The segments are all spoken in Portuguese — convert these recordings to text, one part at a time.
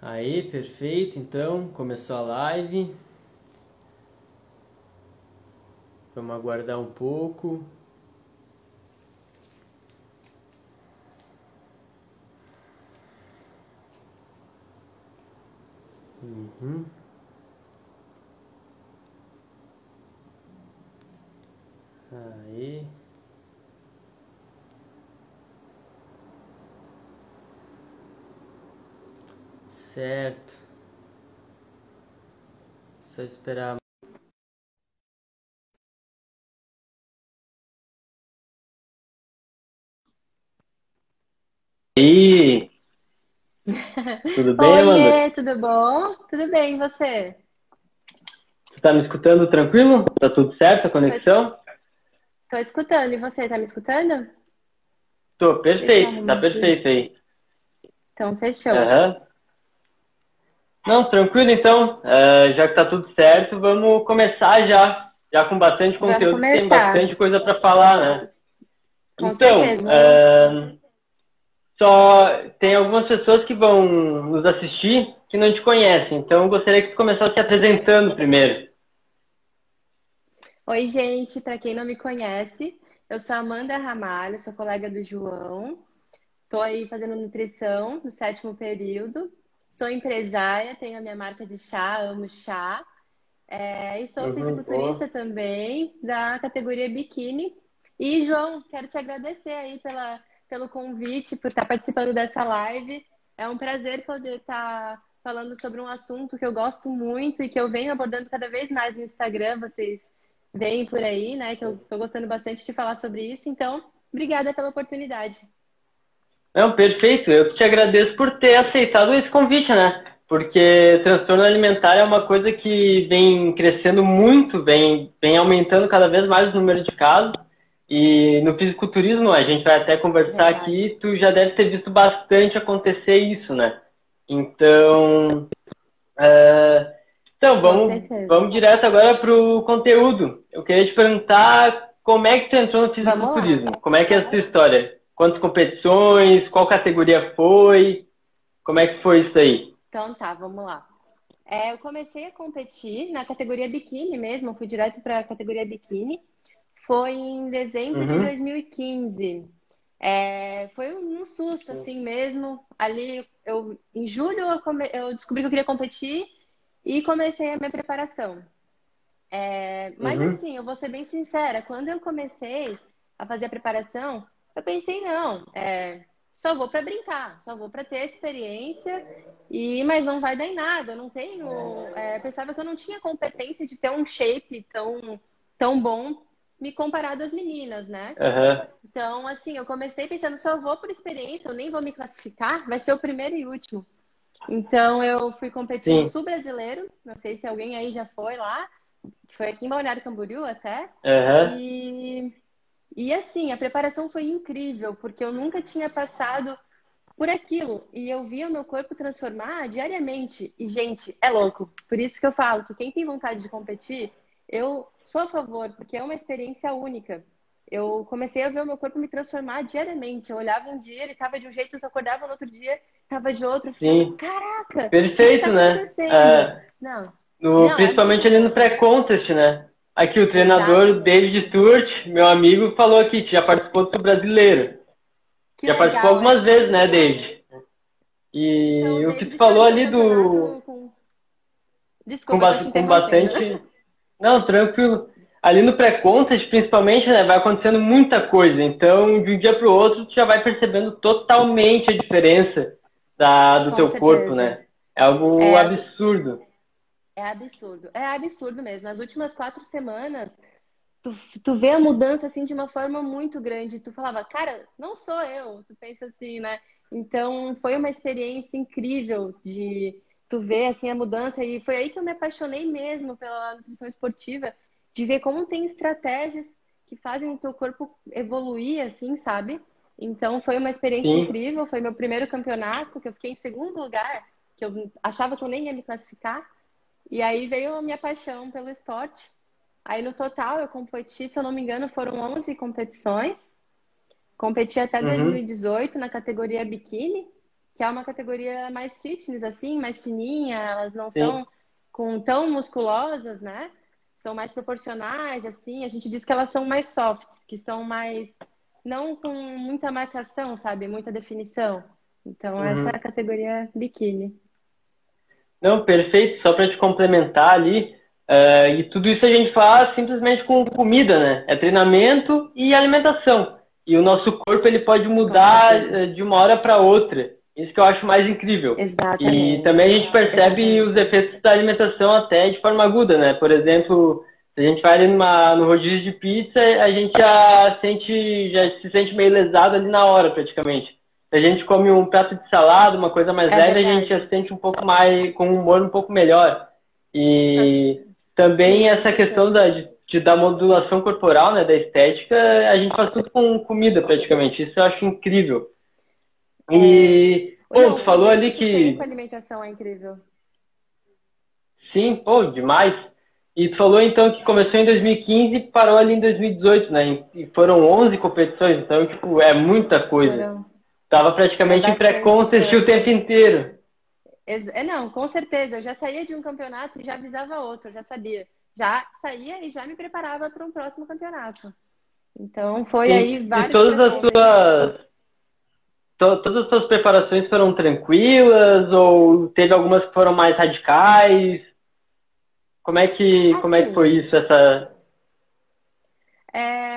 Aí, perfeito. Então, começou a live. Vamos aguardar um pouco. Uhum. Aí. Certo. Só esperar. E tudo bem, Oiê, Amanda? tudo bom? Tudo bem, e você? Você tá me escutando tranquilo? Tá tudo certo a conexão? Tô escutando, e você, tá me escutando? Tô, perfeito, tá perfeito aí. Então, fechou. Aham. Não, tranquilo então. É, já que tá tudo certo, vamos começar já. Já com bastante conteúdo, tem bastante coisa para falar, né? Com então, é, só tem algumas pessoas que vão nos assistir que não te conhecem. Então, eu gostaria que tu começasse se apresentando primeiro. Oi, gente, para quem não me conhece, eu sou Amanda Ramalho, sou colega do João. Tô aí fazendo nutrição no sétimo período. Sou empresária, tenho a minha marca de chá, amo chá. É, e sou Uhum, fisiculturista também, da categoria biquíni. E, João, quero te agradecer aí pela, pelo convite, por estar participando dessa live. É um prazer poder estar falando sobre um assunto que eu gosto muito e que eu venho abordando cada vez mais no Instagram. Vocês veem por aí, né? Que eu estou gostando bastante de falar sobre isso. Então, obrigada pela oportunidade. Não, perfeito. Eu te agradeço por ter aceitado esse convite, né? Porque transtorno alimentar é uma coisa que vem crescendo muito, vem, vem aumentando cada vez mais o número de casos. E no fisiculturismo, a gente vai até conversar Verdade. aqui, tu já deve ter visto bastante acontecer isso, né? Então, é, então vamos, vamos direto agora pro conteúdo. Eu queria te perguntar como é que tu entrou no fisiculturismo? Como é que é a sua história? Quantas competições? Qual categoria foi? Como é que foi isso aí? Então tá, vamos lá. É, eu comecei a competir na categoria biquíni mesmo, fui direto para a categoria biquíni. Foi em dezembro de Uhum. 2015. É, foi um susto assim mesmo. Ali, eu, em julho, eu, come- eu descobri que eu queria competir e comecei a minha preparação. É, mas Uhum. assim, eu vou ser bem sincera, quando eu comecei a fazer a preparação, eu pensei, não, é, só vou para brincar, só vou para ter experiência, e mas não vai dar em nada, eu não tenho. é, pensava que eu não tinha competência de ter um shape tão, tão bom me comparado às meninas, né? Aham. Então, assim, eu comecei pensando, só vou por experiência, eu nem vou me classificar, vai ser o primeiro e último. Então, eu fui competir no Sim. Sul Brasileiro, não sei se alguém aí já foi lá, foi aqui em Balneário Camboriú até, Aham. e, e assim, a preparação foi incrível, porque eu nunca tinha passado por aquilo, e eu via o meu corpo transformar diariamente, e gente, é louco, por isso que eu falo que quem tem vontade de competir, eu sou a favor, porque é uma experiência única. Eu comecei a ver o meu corpo me transformar diariamente. Eu olhava um dia, ele estava de um jeito, eu acordava no outro dia, estava de outro. Ficava, Sim. caraca, Perfeito, tá né? É, Não, no- Não, é principalmente muito ali no pré-contest, né? Aqui o treinador Exatamente. David Turt, meu amigo, falou aqui que já participou do brasileiro. que já legal, participou algumas é. vezes, né, David? E Então, o que tu falou ali do. com... Com, Desculpa, com interrompendo. bastante. Não, tranquilo. Ali no pré-contest, principalmente, né, vai acontecendo muita coisa. Então, de um dia para o outro, tu já vai percebendo totalmente a diferença da, do Com teu certeza. corpo, né? É algo É, absurdo. É absurdo. É absurdo mesmo. As últimas quatro semanas, tu, tu vê a mudança assim de uma forma muito grande. Tu falava, cara, não sou eu. Tu pensa assim, né? Então, foi uma experiência incrível de tu ver assim a mudança e foi aí que eu me apaixonei mesmo pela nutrição esportiva, de ver como tem estratégias que fazem o teu corpo evoluir assim, sabe? Então, foi uma experiência Sim. incrível, foi meu primeiro campeonato, que eu fiquei em segundo lugar, que eu achava que eu nem ia me classificar. E aí veio a minha paixão pelo esporte. Aí no total eu competi, se eu não me engano, foram 11 competições. Competi até Uhum. 2018 na categoria biquíni. que é uma categoria mais fitness, assim, mais fininha, elas não Sim. são com tão musculosas, né? São mais proporcionais, assim. A gente diz que elas são mais softs, que são mais. não com muita marcação, sabe? Muita definição. Então, uhum. essa é a categoria biquíni. Não, perfeito. Só para te complementar ali, uh, e tudo isso a gente faz simplesmente com comida, né? É treinamento e alimentação. E o nosso corpo ele pode mudar eh, de uma hora para outra. Isso que eu acho mais incrível. Exatamente. E também a gente percebe Exatamente. os efeitos da alimentação até de forma aguda, né? Por exemplo, se a gente vai ali numa, no rodízio de pizza, a gente já sente, já se sente meio lesado ali na hora, praticamente. A gente come um prato de salada, uma coisa mais é leve, verdade. a gente já se sente um pouco mais, com um humor um pouco melhor. E também essa questão da, de, da modulação corporal, né, da estética, a gente faz tudo com comida praticamente. Isso eu acho incrível. E, é... pô, tu falou ali que... A alimentação é incrível. Sim, pô, demais. E tu falou então que começou em 2015 e parou ali em 2018, né? E foram 11 competições, então, tipo, é muita coisa. Foram. Tava praticamente é em pré-contest o tempo inteiro. É, não, com certeza. Eu já saía de um campeonato e já avisava outro, já sabia. Já saía e já me preparava para um próximo campeonato. Então foi e, aí vários. E todas as suas. To, todas as suas preparações foram tranquilas ou teve algumas que foram mais radicais? Como é que, assim, como é que foi isso, essa. É,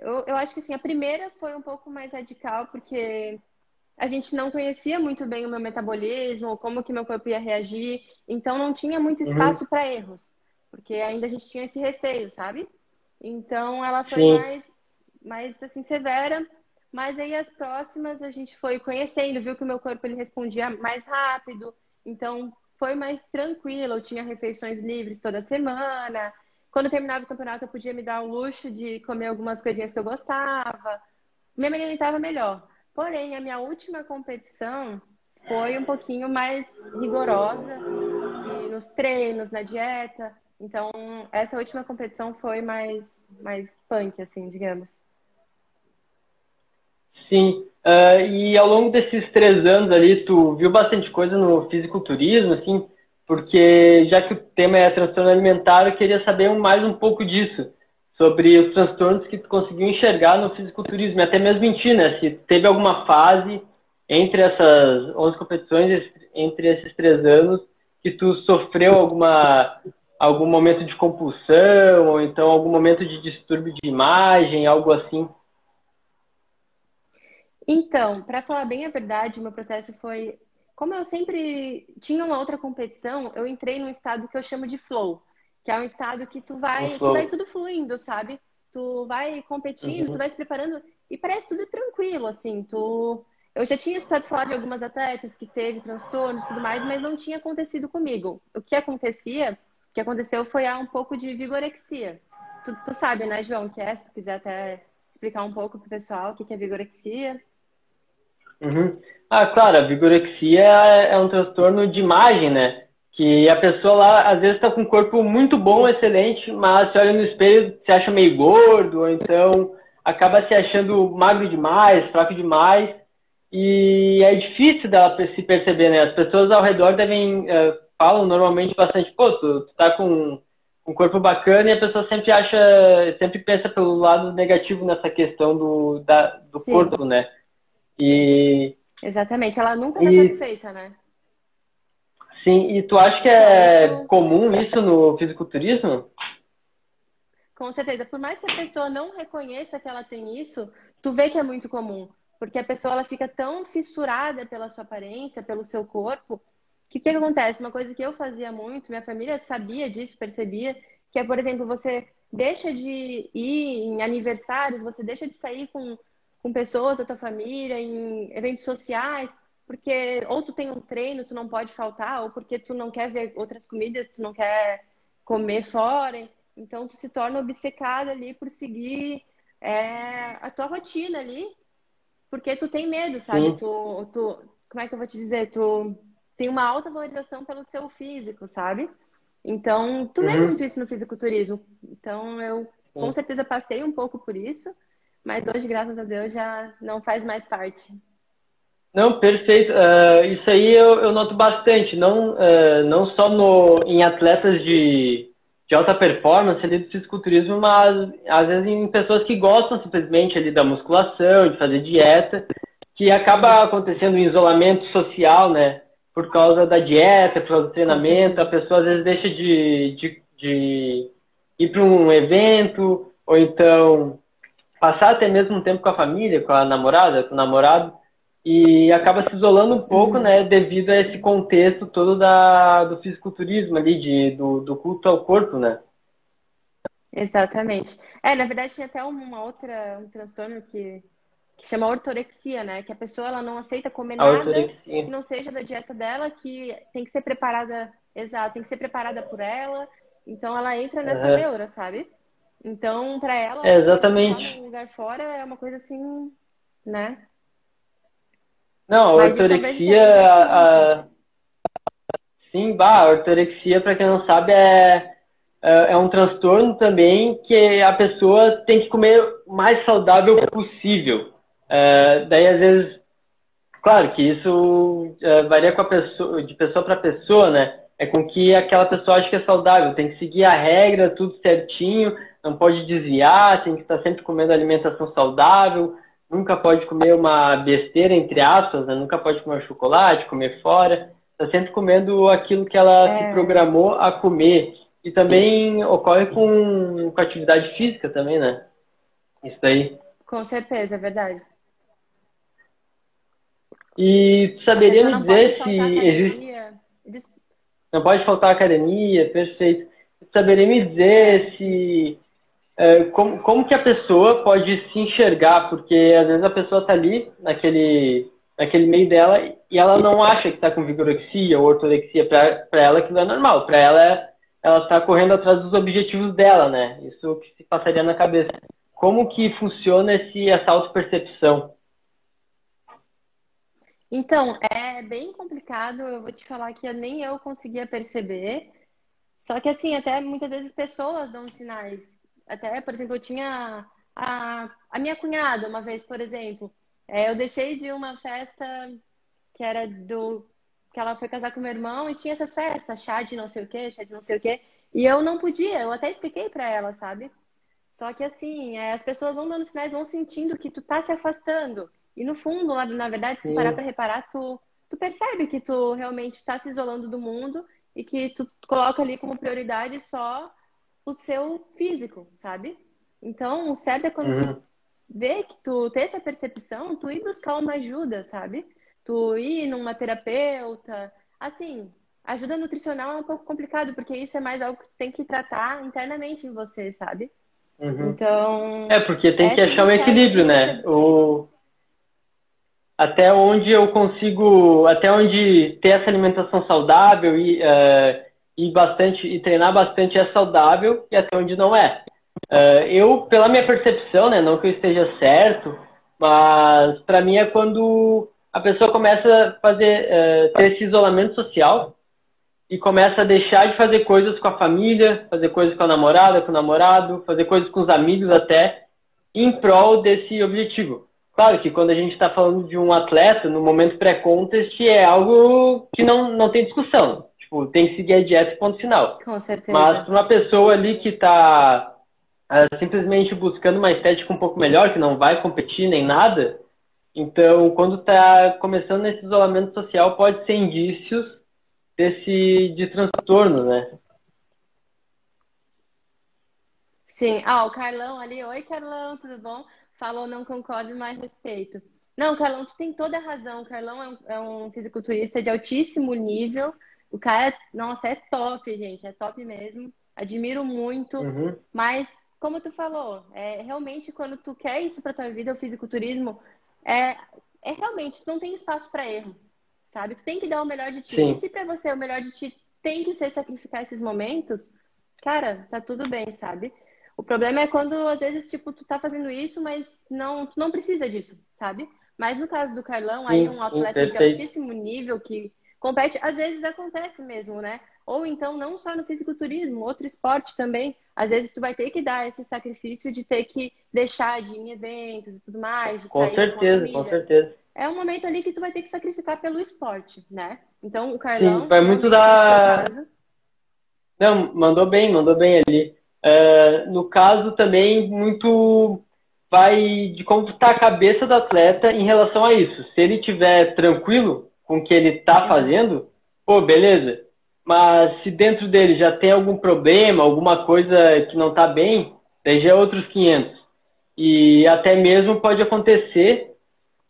eu, eu acho que assim, a primeira foi um pouco mais radical, porque a gente não conhecia muito bem o meu metabolismo, como que meu corpo ia reagir, então não tinha muito uhum. espaço uhum. para erros, porque ainda a gente tinha esse receio, sabe? Então ela foi Sim. mais, mais assim severa, mas aí as próximas a gente foi conhecendo, viu que o meu corpo ele respondia mais rápido, então foi mais tranquilo, eu tinha refeições livres toda semana, quando terminava o campeonato, eu podia me dar o luxo de comer algumas coisinhas que eu gostava. Me alimentava melhor. Porém, a minha última competição foi um pouquinho mais rigorosa nos treinos, na dieta. Então, essa última competição foi mais, mais punk, assim, digamos. Sim. Uh, e ao longo desses três anos ali, tu viu bastante coisa no fisiculturismo, assim? Porque já que o tema é transtorno alimentar, eu queria saber mais um pouco disso, sobre os transtornos que tu conseguiu enxergar no fisiculturismo, e até mesmo em ti, né? Se teve alguma fase entre essas 11 competições, entre esses três anos, que tu sofreu alguma algum momento de compulsão, ou então algum momento de distúrbio de imagem, algo assim? Então, para falar bem a verdade, meu processo foi como eu sempre tinha uma outra competição, eu entrei num estado que eu chamo de flow, que é um estado que tu vai, que vai tudo fluindo, sabe? Tu vai competindo, uhum. tu vai se preparando e parece tudo tranquilo, assim. Tu, eu já tinha escutado falar de algumas atletas que teve transtornos, e tudo mais, mas não tinha acontecido comigo. O que acontecia, o que aconteceu foi um pouco de vigorexia. Tu, tu sabe, né, João, que é? Se tu quiser até explicar um pouco pro pessoal o que é vigorexia. Uhum. Ah, claro, a vigorexia é, é um transtorno de imagem, né? Que a pessoa lá, às vezes, está com um corpo muito bom, excelente, mas se olha no espelho, se acha meio gordo, ou então acaba se achando magro demais, fraco demais. E é difícil dela se perceber, né? As pessoas ao redor devem, uh, falam normalmente bastante, pô, tu, tu tá com um corpo bacana e a pessoa sempre acha, sempre pensa pelo lado negativo nessa questão do, da, do corpo, né? E Exatamente, ela nunca está e... satisfeita, né? Sim, e tu acha que é isso... comum isso no fisiculturismo? Com certeza. Por mais que a pessoa não reconheça que ela tem isso, tu vê que é muito comum. Porque a pessoa ela fica tão fissurada pela sua aparência, pelo seu corpo, que o que, que acontece? Uma coisa que eu fazia muito, minha família sabia disso, percebia, que é, por exemplo, você deixa de ir em aniversários, você deixa de sair com com pessoas da tua família, em eventos sociais, porque ou tu tem um treino, tu não pode faltar, ou porque tu não quer ver outras comidas, tu não quer comer fora. Então tu se torna obcecado ali por seguir é, a tua rotina ali, porque tu tem medo, sabe? Tu, tu, como é que eu vou te dizer? Tu tem uma alta valorização pelo seu físico, sabe? Então, tu uhum. vê muito isso no fisiculturismo. Então, eu com certeza passei um pouco por isso. Mas hoje, graças a Deus, já não faz mais parte. Não, perfeito. Uh, isso aí eu, eu, noto bastante, não, uh, não só no, em atletas de, de alta performance ali do fisiculturismo, mas às vezes em pessoas que gostam simplesmente ali da musculação, de fazer dieta, que acaba acontecendo um isolamento social, né? Por causa da dieta, por causa do treinamento, a pessoa às vezes deixa de, de, de ir para um evento, ou então passar até mesmo um tempo com a família, com a namorada, com o namorado, e acaba se isolando um pouco, uhum. né, devido a esse contexto todo da, do fisiculturismo ali, de, do, do culto ao corpo, né? Exatamente. É, na verdade, tem até uma outra, um transtorno que, que chama ortorexia, né? Que a pessoa ela não aceita comer nada que não seja da dieta dela, que tem que ser preparada, exato, tem que ser preparada por ela. Então ela entra nessa uhum. neura, sabe? Então, para ela, é, exatamente. um lugar fora é uma coisa assim, né? Não, a ortorexia. A... Sim, bah, a ortorexia, para quem não sabe, é, é, é um transtorno também que a pessoa tem que comer o mais saudável possível. É, daí, às vezes, claro que isso é, varia com a pessoa, de pessoa para pessoa, né? É com que aquela pessoa acha que é saudável. Tem que seguir a regra, tudo certinho, não pode desviar, tem que estar sempre comendo alimentação saudável, nunca pode comer uma besteira, entre aspas, né? nunca pode comer chocolate, comer fora, está sempre comendo aquilo que ela é. se programou a comer. E também ocorre com, com atividade física também, né? Isso daí. Com certeza, é verdade. E saberia me dizer se existe. Não pode faltar academia, perfeito. Saberia me dizer se é, como, como que a pessoa pode se enxergar, porque às vezes a pessoa está ali naquele, naquele meio dela e ela não acha que está com vigorexia ou ortorexia, para ela que não é normal, para ela ela está correndo atrás dos objetivos dela, né? Isso que se passaria na cabeça. Como que funciona esse, essa auto-percepção? Então, é bem complicado, eu vou te falar que nem eu conseguia perceber. Só que assim, até muitas vezes pessoas dão sinais até, por exemplo, eu tinha a, a minha cunhada uma vez, por exemplo. É, eu deixei de uma festa que era do. que ela foi casar com meu irmão e tinha essas festas, chá de não sei o quê, chá de não sei o quê. E eu não podia, eu até expliquei para ela, sabe? Só que assim, é, as pessoas vão dando sinais, vão sentindo que tu tá se afastando. E no fundo, na, verdade, se tu parar pra reparar, tu, tu percebe que tu realmente tá se isolando do mundo e que tu coloca ali como prioridade só o seu físico, sabe? Então, o certo é quando uhum. tu vê que tu tem essa percepção, tu ir buscar uma ajuda, sabe? Tu ir numa terapeuta, assim, ajuda nutricional é um pouco complicado, porque isso é mais algo que tu tem que tratar internamente em você, sabe? Uhum. Então. É, porque tem que achar um equilíbrio, né? O... Até onde eu consigo. Até onde ter essa alimentação saudável e. Uh e bastante e treinar bastante é saudável e até onde não é. Uh, eu, pela minha percepção, né, não que eu esteja certo, mas para mim é quando a pessoa começa a fazer uh, ter esse isolamento social e começa a deixar de fazer coisas com a família, fazer coisas com a namorada, com o namorado, fazer coisas com os amigos até, em prol desse objetivo. Claro que quando a gente está falando de um atleta, no momento pré-contest, é algo que não, não tem discussão. Tipo, tem que seguir a dieta ponto final. Com certeza. Mas para uma pessoa ali que está uh, simplesmente buscando uma estética um pouco melhor, que não vai competir nem nada, então quando está começando nesse isolamento social, pode ser indícios desse de transtorno, né? Sim. Ah, o Carlão ali. Oi, Carlão, tudo bom? Falou, não concordo, mas respeito. Não, Carlão, tu tem toda a razão. O Carlão é um, é um fisiculturista de altíssimo nível. O cara, nossa, é top, gente, é top mesmo. Admiro muito, uhum. mas como tu falou, é realmente quando tu quer isso para tua vida, o fisiculturismo, é, é realmente, tu não tem espaço para erro, sabe? Tu tem que dar o melhor de ti. Sim. E se para você o melhor de ti tem que ser sacrificar esses momentos, cara, tá tudo bem, sabe? O problema é quando às vezes tipo tu tá fazendo isso, mas não tu não precisa disso, sabe? Mas no caso do Carlão, aí um atleta de altíssimo nível que compete, às vezes acontece mesmo, né? Ou então não só no fisiculturismo, outro esporte também. Às vezes tu vai ter que dar esse sacrifício de ter que deixar de ir em eventos e tudo mais, com certeza, com, com certeza. é um momento ali que tu vai ter que sacrificar pelo esporte, né? Então, o Carlão... Sim, vai muito da... Não, mandou bem, mandou bem ali. Uh, no caso também, muito vai de como está a cabeça do atleta em relação a isso. Se ele tiver tranquilo com o que ele está fazendo, pô, beleza. Mas se dentro dele já tem algum problema, alguma coisa que não está bem, daí já é outros 500. E até mesmo pode acontecer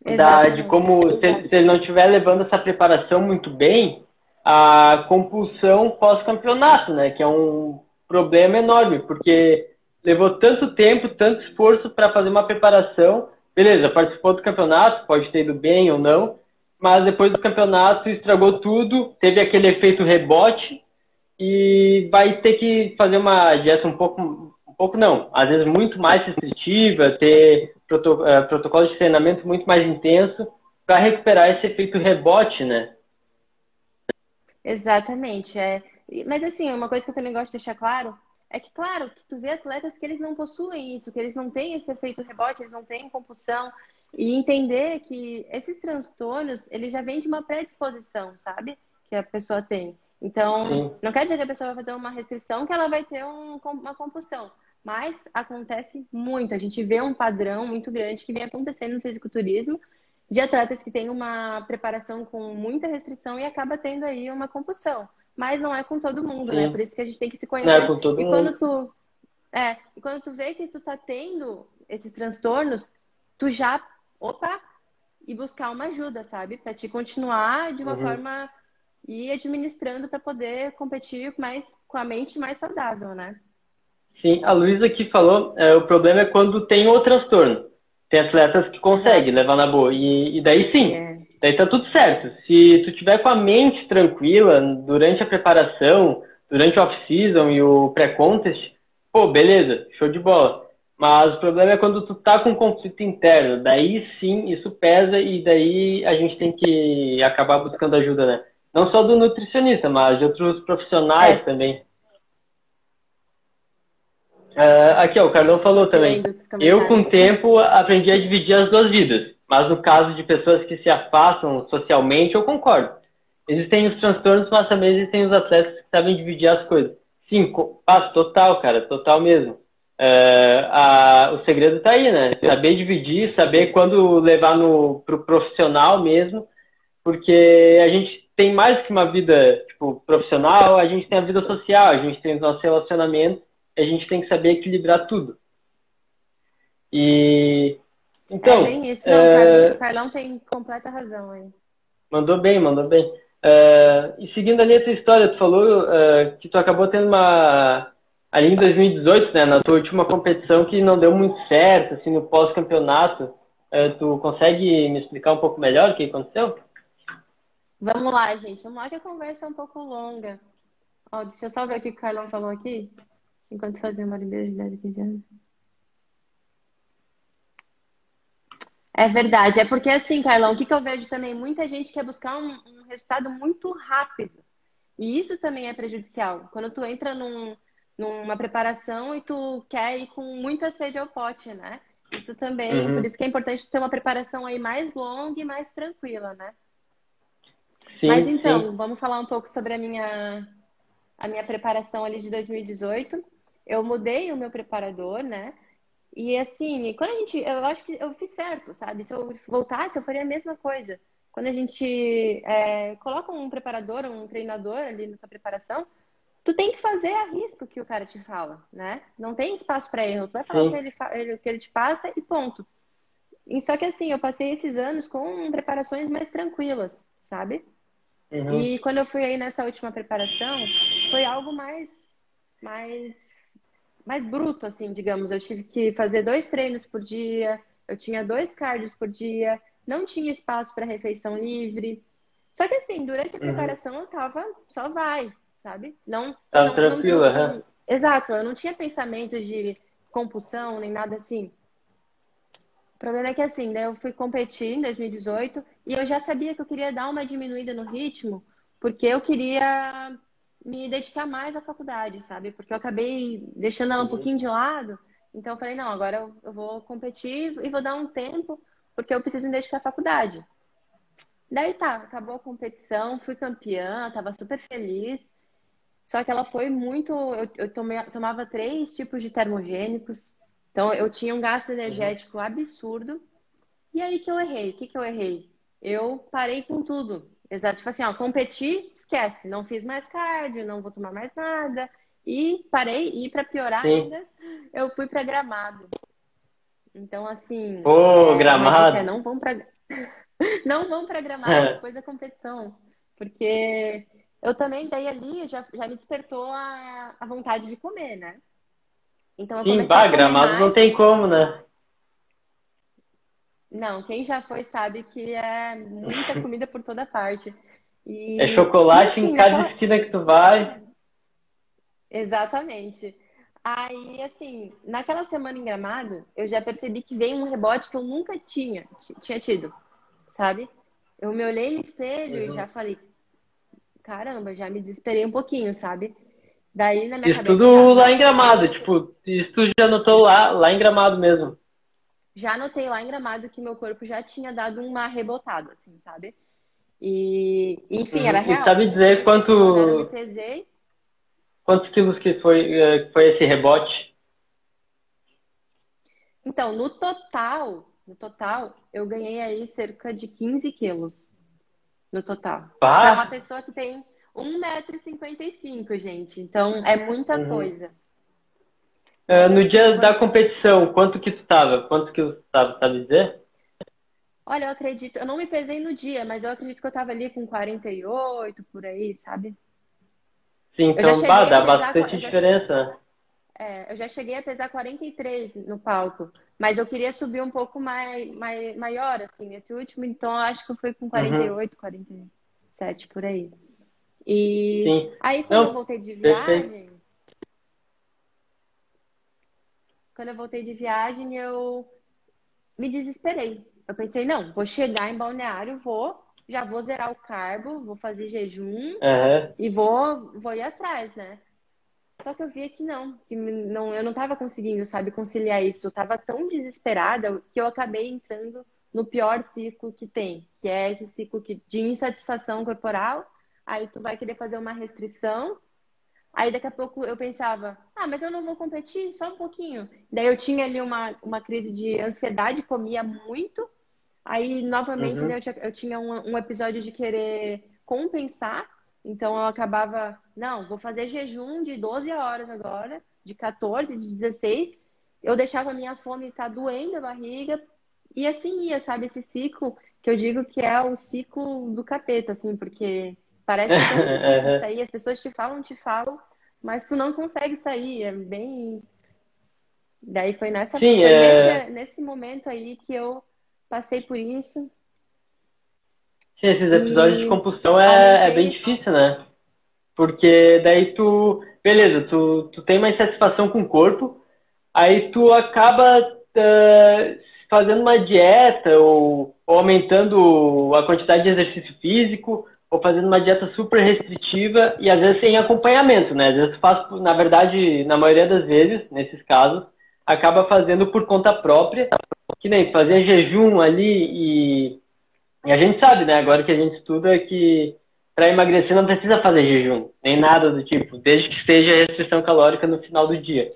da, de como, se, se ele não estiver levando essa preparação muito bem, a compulsão pós-campeonato, né? Que é um problema enorme, porque levou tanto tempo, tanto esforço para fazer uma preparação. Beleza, participou do campeonato, pode ter ido bem ou não, mas depois do campeonato estragou tudo, teve aquele efeito rebote e vai ter que fazer uma dieta um pouco, um pouco não, às vezes muito mais restritiva, ter proto, uh, protocolo de treinamento muito mais intenso para recuperar esse efeito rebote, né? Exatamente, é. Mas assim, uma coisa que eu também gosto de deixar claro é que, claro, que tu vê atletas que eles não possuem isso, que eles não têm esse efeito rebote, eles não têm compulsão. E entender que esses transtornos, eles já vêm de uma predisposição, sabe? Que a pessoa tem. Então, Sim. não quer dizer que a pessoa vai fazer uma restrição que ela vai ter um, uma compulsão. Mas acontece muito. A gente vê um padrão muito grande que vem acontecendo no fisiculturismo de atletas que têm uma preparação com muita restrição e acaba tendo aí uma compulsão mas não é com todo mundo, né? Por isso que a gente tem que se conhecer. Não é com todo e mundo. quando tu é, e quando tu vê que tu tá tendo esses transtornos, tu já, opa, e buscar uma ajuda, sabe? Para te continuar de uma uhum. forma e administrando para poder competir mais com a mente mais saudável, né? Sim, a Luísa aqui falou, é, o problema é quando tem o transtorno. Tem atletas que conseguem levar na boa. E, e daí sim, é. Daí tá tudo certo. Se tu tiver com a mente tranquila durante a preparação, durante o off-season e o pré-contest, pô, beleza, show de bola. Mas o problema é quando tu tá com um conflito interno. Daí sim, isso pesa e daí a gente tem que acabar buscando ajuda, né? Não só do nutricionista, mas de outros profissionais é. também. Uh, aqui, ó, o Carlão falou também. Eu, com o tempo, aprendi a dividir as duas vidas. Mas no caso de pessoas que se afastam socialmente, eu concordo. Existem os transtornos, mas também existem os atletas que sabem dividir as coisas. Sim, passo total, cara, total mesmo. É, a, o segredo está aí, né? Saber dividir, saber quando levar no, pro profissional mesmo, porque a gente tem mais que uma vida tipo, profissional, a gente tem a vida social, a gente tem os nossos relacionamentos, a gente tem que saber equilibrar tudo. E então. É bem isso, não, é... Carlão tem completa razão aí. Mandou bem, mandou bem. É... E seguindo ali a tua história, tu falou é, que tu acabou tendo uma. Ali em 2018, né, na tua última competição que não deu muito certo, assim, no pós-campeonato. É, tu consegue me explicar um pouco melhor o que aconteceu? Vamos lá, gente. Vamos lá que a conversa é um pouco longa. Ó, deixa eu só ver o que o Carlão falou aqui. Enquanto fazia uma de 10 a 15 anos. É verdade. É porque, assim, Carlão, o que, que eu vejo também? Muita gente quer buscar um, um, resultado muito rápido. E isso também é prejudicial. Quando tu entra num, numa preparação e tu quer ir com muita sede ao pote, né? Isso também, uhum. por isso que é importante ter uma preparação aí mais longa e mais tranquila, né? Sim, Mas então, sim. vamos falar um pouco sobre a minha, a minha preparação ali de 2018. Eu mudei o meu preparador, né? E assim, quando a gente. Eu acho que eu fiz certo, sabe? Se eu voltasse, eu faria a mesma coisa. Quando a gente é, coloca um preparador, um treinador ali na tua preparação, tu tem que fazer a risco que o cara te fala, né? Não tem espaço para erro. Tu vai falar o que ele, ele, que ele te passa e ponto. E só que assim, eu passei esses anos com preparações mais tranquilas, sabe? Uhum. E quando eu fui aí nessa última preparação, foi algo mais, mais mais bruto, assim, digamos. Eu tive que fazer dois treinos por dia, eu tinha dois cardios por dia, não tinha espaço para refeição livre. Só que assim, durante a uhum. preparação eu tava só vai, sabe? Não. Tava não, tranquila, não, não, Exato, eu não tinha pensamento de compulsão nem nada assim. O problema é que assim, né, eu fui competir em 2018 e eu já sabia que eu queria dar uma diminuída no ritmo, porque eu queria me dedicar mais à faculdade, sabe? Porque eu acabei deixando ela um pouquinho de lado. Então eu falei, não, agora eu vou competir e vou dar um tempo, porque eu preciso me dedicar à faculdade. Daí tá, acabou a competição, fui campeã, tava super feliz. Só que ela foi muito. Eu, eu tomei, tomava três tipos de termogênicos, então eu tinha um gasto energético uhum. absurdo. E aí que eu errei. O que, que eu errei? Eu parei com tudo. Exato, tipo assim, ó, competi, esquece, não fiz mais cardio, não vou tomar mais nada. E parei, e para piorar Sim. ainda, eu fui para gramado. Então, assim. Pô, é, gramado. É, não vão para não vão para gramado é. depois da competição. Porque eu também, daí ali, já, já me despertou a, a vontade de comer, né? Então eu Sim, bah, gramado não tem como, né? Não, quem já foi sabe que é muita comida por toda parte. E, é chocolate e, assim, em cada naquela... esquina que tu vai. Exatamente. Aí, assim, naquela semana em Gramado, eu já percebi que veio um rebote que eu nunca tinha, tinha tido, sabe? Eu me olhei no espelho uhum. e já falei, caramba, já me desesperei um pouquinho, sabe? Daí na minha isso cabeça. tudo já... lá em Gramado, tipo, isso tu já notou lá, lá em Gramado mesmo. Já notei lá em Gramado que meu corpo já tinha dado uma rebotada, assim, sabe? E, enfim, uhum. era real. E sabe dizer quanto. Eu pesei, Quantos quilos que foi, eh, foi esse rebote? Então, no total, no total, eu ganhei aí cerca de 15 quilos. No total. Para uma pessoa que tem 1,55m, gente. Então, é muita uhum. coisa. Uh, no dia da competição, quanto que tu tava? Quantos quilos tu tava, sabe dizer? Olha, eu acredito, eu não me pesei no dia, mas eu acredito que eu tava ali com 48, por aí, sabe? Sim, então bah, dá bastante diferença. É, eu já cheguei a pesar 43 no palco, mas eu queria subir um pouco mais, mais maior, assim, nesse último, então acho que eu fui com 48, uhum. 47 por aí. E Sim. aí quando Não, eu voltei de viagem. Perfeito. Quando eu voltei de viagem, eu me desesperei. Eu pensei, não, vou chegar em balneário, vou já vou zerar o carbo, vou fazer jejum uhum. e vou, vou ir atrás, né? Só que eu via que não, que não, eu não estava conseguindo, sabe, conciliar isso. Eu estava tão desesperada que eu acabei entrando no pior ciclo que tem, que é esse ciclo de insatisfação corporal. Aí tu vai querer fazer uma restrição. Aí daqui a pouco eu pensava, ah, mas eu não vou competir, só um pouquinho. Daí eu tinha ali uma, uma crise de ansiedade, comia muito Aí, novamente, uhum. né, eu tinha, eu tinha um, um, episódio de querer compensar. Então, eu acabava, não, vou fazer jejum de 12 horas agora, de 14, de 16. Eu deixava a minha fome estar tá doendo a barriga. E assim ia, sabe? Esse ciclo que eu digo que é o ciclo do capeta, assim, porque parece que não sair, as pessoas te falam, te falam, mas tu não consegue sair. É bem. Daí foi nessa Sim, foi é... nesse, nesse momento aí que eu passei por isso. Sim, esses episódios e... de compulsão é, é bem difícil, né? Porque daí tu, beleza, tu, tu tem mais satisfação com o corpo, aí tu acaba uh, fazendo uma dieta ou, ou aumentando a quantidade de exercício físico, ou fazendo uma dieta super restritiva e às vezes sem acompanhamento, né? Às vezes faz, na verdade, na maioria das vezes, nesses casos, acaba fazendo por conta própria que nem fazer jejum ali e, e a gente sabe, né, agora que a gente estuda que para emagrecer não precisa fazer jejum, nem nada do tipo, desde que seja restrição calórica no final do dia.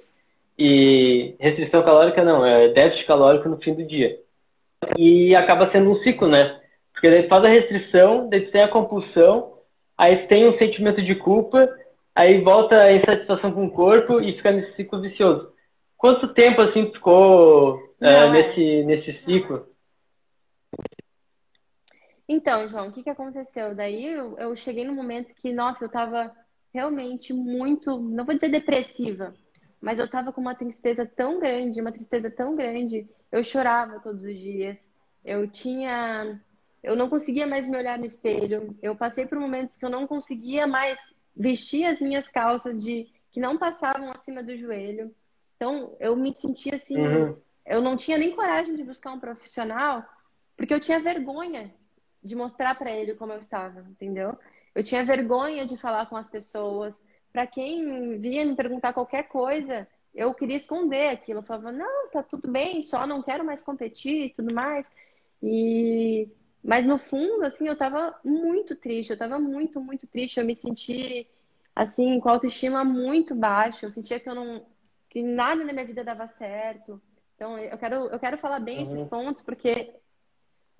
E restrição calórica não, é déficit calórico no fim do dia. E acaba sendo um ciclo, né? Porque daí faz a restrição, daí tem a compulsão, aí tem um sentimento de culpa, aí volta a insatisfação com o corpo e fica nesse ciclo vicioso. Quanto tempo assim ficou é, é, nesse, nesse ciclo? Então, João, o que, que aconteceu? Daí eu, eu cheguei no momento que, nossa, eu tava realmente muito, não vou dizer depressiva, mas eu tava com uma tristeza tão grande, uma tristeza tão grande. Eu chorava todos os dias. Eu tinha. Eu não conseguia mais me olhar no espelho. Eu passei por momentos que eu não conseguia mais vestir as minhas calças de que não passavam acima do joelho. Então, eu me sentia assim, uhum. eu não tinha nem coragem de buscar um profissional, porque eu tinha vergonha de mostrar para ele como eu estava, entendeu? Eu tinha vergonha de falar com as pessoas. Para quem vinha me perguntar qualquer coisa, eu queria esconder aquilo. Eu falava, não, tá tudo bem, só não quero mais competir e tudo mais. E, Mas no fundo, assim, eu tava muito triste, eu tava muito, muito triste. Eu me senti, assim, com autoestima muito baixa. Eu sentia que eu não, que nada na minha vida dava certo. Então, eu quero, eu quero falar bem uhum. esses pontos, porque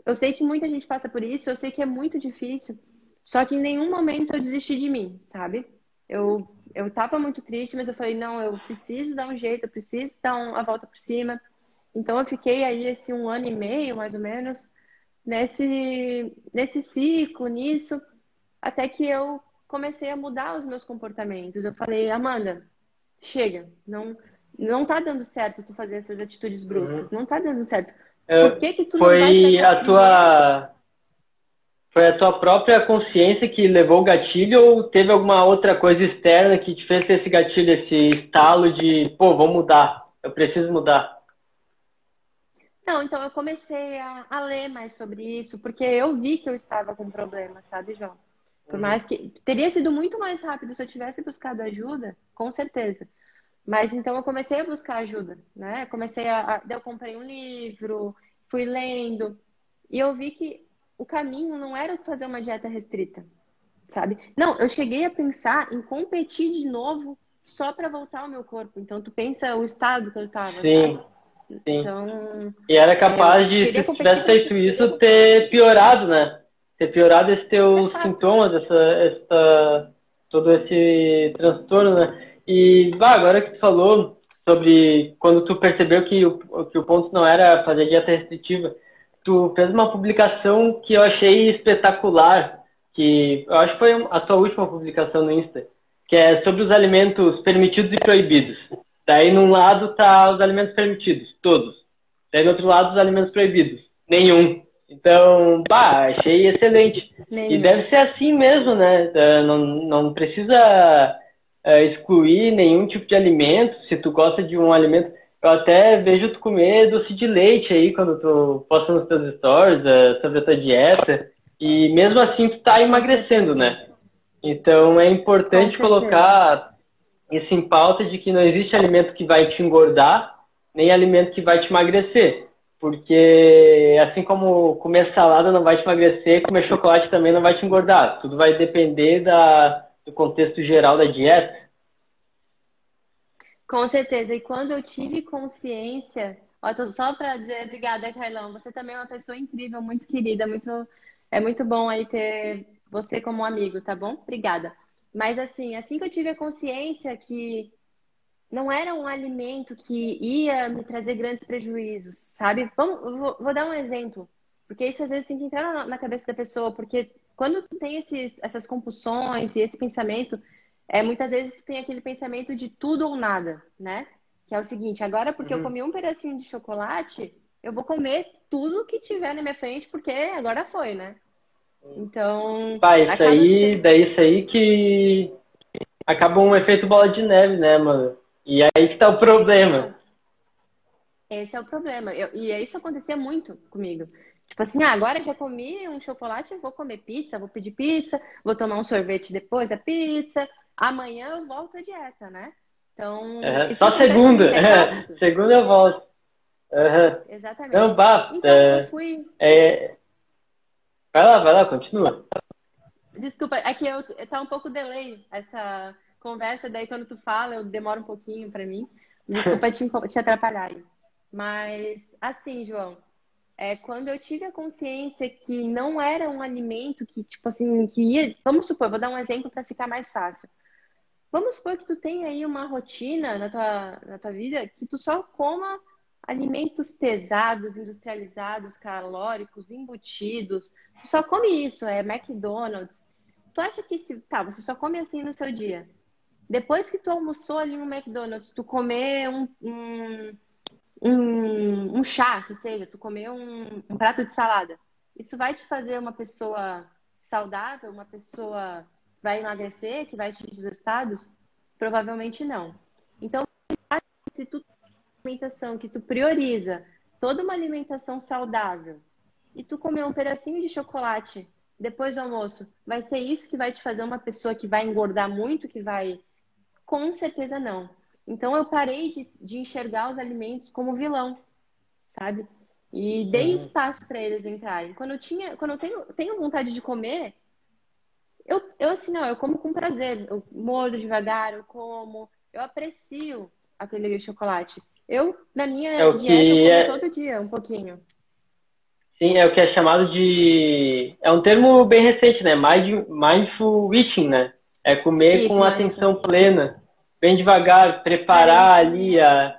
eu sei que muita gente passa por isso, eu sei que é muito difícil. Só que em nenhum momento eu desisti de mim, sabe? Eu, eu tava muito triste, mas eu falei, não, eu preciso dar um jeito, eu preciso dar uma volta por cima. Então, eu fiquei aí esse um ano e meio, mais ou menos, nesse, nesse ciclo, nisso, até que eu comecei a mudar os meus comportamentos. Eu falei, Amanda, chega, não não tá dando certo tu fazer essas atitudes bruscas, uhum. não tá dando certo. É, Por que que tu foi a tua foi a tua própria consciência que levou o gatilho ou teve alguma outra coisa externa que te fez ter esse gatilho, esse estalo de, pô, vou mudar, eu preciso mudar? Não, então eu comecei a, a, ler mais sobre isso, porque eu vi que eu estava com problema, sabe, João? Por uhum. mais que. Teria sido muito mais rápido se eu tivesse buscado ajuda, com certeza. Mas então eu comecei a buscar ajuda, né? Comecei a. Eu comprei um livro, fui lendo, e eu vi que o caminho não era fazer uma dieta restrita, sabe? Não, eu cheguei a pensar em competir de novo só para voltar ao meu corpo. Então tu pensa o estado que eu estava. Sim. Sabe? Sim. Então, e era capaz de, se tivesse feito isso, ter piorado, né? Ter piorado esses teus é sintomas, essa, essa, todo esse transtorno, né? E, bah, agora que tu falou sobre quando tu percebeu que o, que o ponto não era fazer dieta restritiva, tu fez uma publicação que eu achei espetacular, que eu acho que foi a tua última publicação no Insta, que é sobre os alimentos permitidos e proibidos. Daí, num lado, tá os alimentos permitidos, todos. Daí, do outro lado, os alimentos proibidos, nenhum. Então, bah, achei excelente. Nenhum. E deve ser assim mesmo, né? Não, não precisa uh, excluir nenhum tipo de alimento. Se tu gosta de um alimento, eu até vejo tu comer doce de leite aí quando tu posta nos teus stories uh, sobre a tua dieta. E mesmo assim tu tá emagrecendo, né? Então é importante colocar isso em pauta de que não existe alimento que vai te engordar, nem alimento que vai te emagrecer. Porque assim como comer salada não vai te emagrecer, comer chocolate também não vai te engordar. Tudo vai depender da, do contexto geral da dieta. Com certeza. E quando eu tive consciência, ó, só para dizer obrigada, Carlão. Você também é uma pessoa incrível, muito querida, muito é muito bom aí ter você como amigo, tá bom? Obrigada. Mas assim, assim que eu tive a consciência que não era um alimento que ia me trazer grandes prejuízos, sabe? Vamos, vou, vou dar um exemplo, porque isso às vezes tem que entrar na, na cabeça da pessoa, porque quando tu tem esses, essas compulsões e esse pensamento, é, muitas vezes tu tem aquele pensamento de tudo ou nada, né? Que é o seguinte, agora porque uhum. eu comi um pedacinho de chocolate, eu vou comer tudo que tiver na minha frente, porque agora foi, né? Então. Pá, isso aí, daí isso aí que acaba um efeito bola de neve, né, mano? E é aí que tá o problema. Esse é o problema. Eu, e isso acontecia muito comigo. Tipo assim, ah, agora já comi um chocolate, vou comer pizza, vou pedir pizza, vou tomar um sorvete depois da pizza. Amanhã eu volto à dieta, né? Então. É, só segunda. É, segunda eu volto. Uhum. Exatamente. Então, bah, então é, eu fui. É, Vai lá, vai lá, continua. Desculpa, é que eu, tá um pouco delay essa conversa, daí quando tu fala, eu demoro um pouquinho para mim. Desculpa te, te atrapalhar aí. Mas, assim, João, é, quando eu tive a consciência que não era um alimento que, tipo assim, que ia. Vamos supor, vou dar um exemplo para ficar mais fácil. Vamos supor que tu tem aí uma rotina na tua, na tua vida que tu só coma alimentos pesados, industrializados, calóricos, embutidos. Tu só come isso, é McDonald's. Tu acha que se tá, você só come assim no seu dia? Depois que tu almoçou ali no McDonald's, tu comer um, um, um, um chá, que seja, tu comer um, um prato de salada, isso vai te fazer uma pessoa saudável, uma pessoa vai emagrecer, que vai atingir os estados? Provavelmente não. Então, se tu alimentação que tu prioriza toda uma alimentação saudável e tu comer um pedacinho de chocolate depois do almoço, vai ser isso que vai te fazer uma pessoa que vai engordar muito, que vai. Com certeza não. Então eu parei de, de enxergar os alimentos como vilão, sabe? E dei uhum. espaço para eles entrarem. Quando eu tinha, quando eu tenho, tenho vontade de comer, eu, eu assim, não, eu como com prazer. Eu mordo devagar, eu como, eu aprecio aquele chocolate. Eu, na minha é dieta, eu como é... todo dia um pouquinho. Sim, é o que é chamado de. É um termo bem recente, né? Mindful eating, né? É comer Isso, com atenção plena, bem devagar, preparar ali a,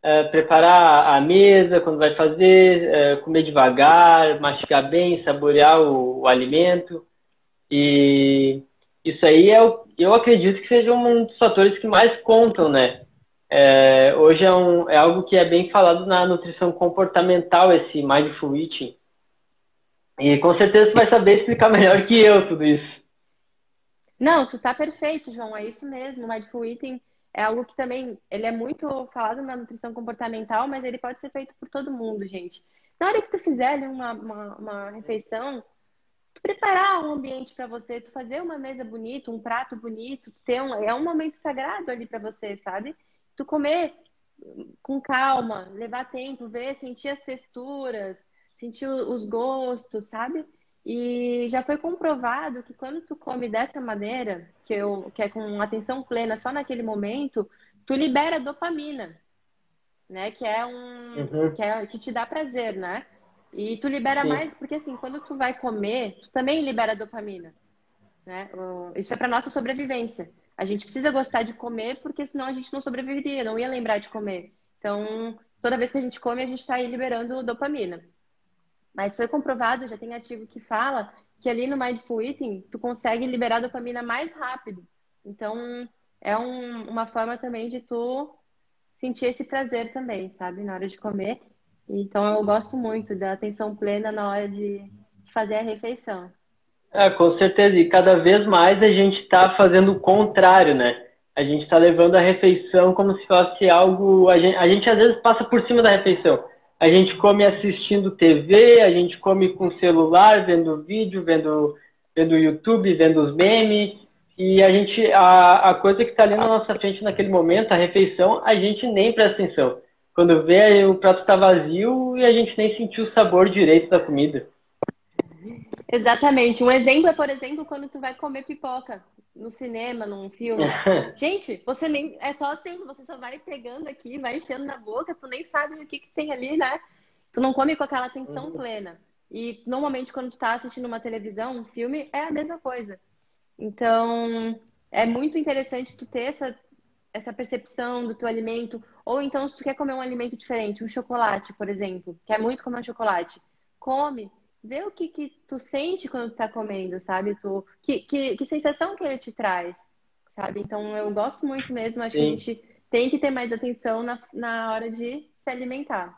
a, preparar a mesa quando vai fazer, a, comer devagar, mastigar bem, saborear o, o, alimento. E isso aí é o, eu acredito que seja um dos fatores que mais contam, né? É, hoje é, um, é algo que é bem falado na nutrição comportamental, esse mindful eating. E com certeza você vai saber explicar melhor que eu tudo isso. Não, tu tá perfeito, João. É isso mesmo. O Mindful Eating é algo que também ele é muito falado na nutrição comportamental, mas ele pode ser feito por todo mundo, gente. Na hora que tu fizer ali uma, uma, uma refeição, tu preparar um ambiente para você, tu fazer uma mesa bonita, um prato bonito, ter um, é um momento sagrado ali para você, sabe? Tu comer com calma, levar tempo, ver, sentir as texturas, sentir os gostos, sabe? E já foi comprovado que quando tu come dessa maneira, que, eu, que é com atenção plena só naquele momento, tu libera dopamina, né? Que é um uhum. que, é, que te dá prazer, né? E tu libera Sim. mais, porque assim, quando tu vai comer, tu também libera dopamina. Né? Isso é para nossa sobrevivência. A gente precisa gostar de comer, porque senão a gente não sobreviveria, não ia lembrar de comer. Então, toda vez que a gente come, a gente está aí liberando dopamina. Mas foi comprovado, já tem artigo que fala que ali no Mindful Eating tu consegue liberar dopamina mais rápido. Então, é um, uma forma também de tu sentir esse prazer também, sabe? Na hora de comer. Então, eu gosto muito da atenção plena na hora de, de fazer a refeição. É, com certeza. E cada vez mais a gente está fazendo o contrário, né? A gente está levando a refeição como se fosse algo. A gente, a gente às vezes passa por cima da refeição a gente come assistindo TV, a gente come com celular, vendo vídeo, vendo, vendo YouTube, vendo os memes. E a gente, a, a coisa que está ali na nossa frente naquele momento, a refeição, a gente nem presta atenção. Quando vê, o prato está vazio e a gente nem sentiu o sabor direito da comida. Exatamente. Um exemplo é, por exemplo, quando tu vai comer pipoca no cinema, num filme. Gente, você nem. É só assim, você só vai pegando aqui, vai enfiando na boca, tu nem sabe o que, que tem ali, né? Tu não come com aquela atenção uhum. plena. E normalmente, quando tu tá assistindo uma televisão, um filme, é a mesma coisa. Então, é muito interessante tu ter essa, essa percepção do teu alimento. Ou então, se tu quer comer um alimento diferente, um chocolate, por exemplo, quer muito comer um chocolate, come, vê o que, que tu sente quando tu tá comendo, sabe? Tu, que, que, que sensação que ele te traz, sabe? Então eu gosto muito mesmo, acho Sim. que a gente tem que ter mais atenção na, na hora de se alimentar.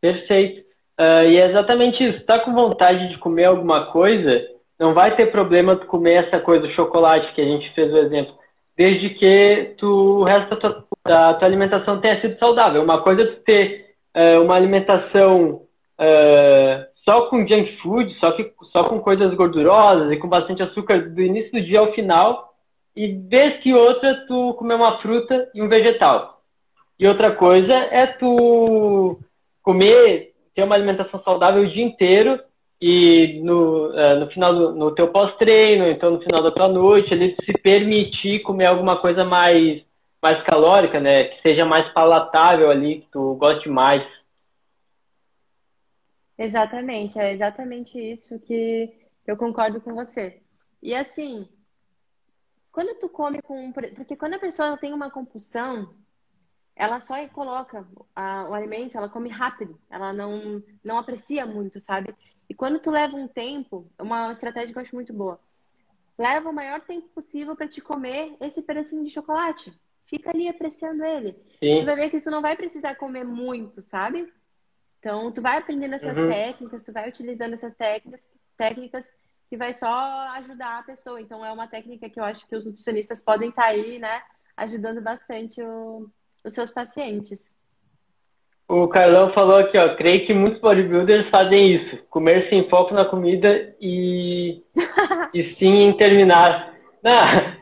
Perfeito. Uh, e é exatamente isso. Tá com vontade de comer alguma coisa, não vai ter problema tu comer essa coisa, o chocolate que a gente fez o exemplo, desde que tu, o resto da tua, da tua alimentação tenha sido saudável. Uma coisa é tu ter uh, uma alimentação uh, só com junk food, só, que, só com coisas gordurosas e com bastante açúcar do início do dia ao final, e vez que outra tu comer uma fruta e um vegetal. E outra coisa é tu comer, ter uma alimentação saudável o dia inteiro e no, uh, no final do no teu pós-treino, então no final da tua noite, ele se permitir comer alguma coisa mais mais calórica, né, que seja mais palatável ali, que tu goste mais. Exatamente, é exatamente isso que eu concordo com você. E assim, quando tu come com. Porque quando a pessoa tem uma compulsão, ela só coloca a, o alimento, ela come rápido, ela não, não aprecia muito, sabe? E quando tu leva um tempo, uma estratégia que eu acho muito boa, leva o maior tempo possível para te comer esse pedacinho de chocolate. Fica ali apreciando ele. Sim. Tu vai ver que tu não vai precisar comer muito, sabe? Então, tu vai aprendendo essas uhum. técnicas, tu vai utilizando essas técnicas, técnicas que vai só ajudar a pessoa. Então, é uma técnica que eu acho que os nutricionistas podem estar tá aí, né, ajudando bastante o, os seus pacientes. O Carlão falou aqui, ó, creio que muitos bodybuilders fazem isso, comer sem foco na comida e, e sim em terminar. Não,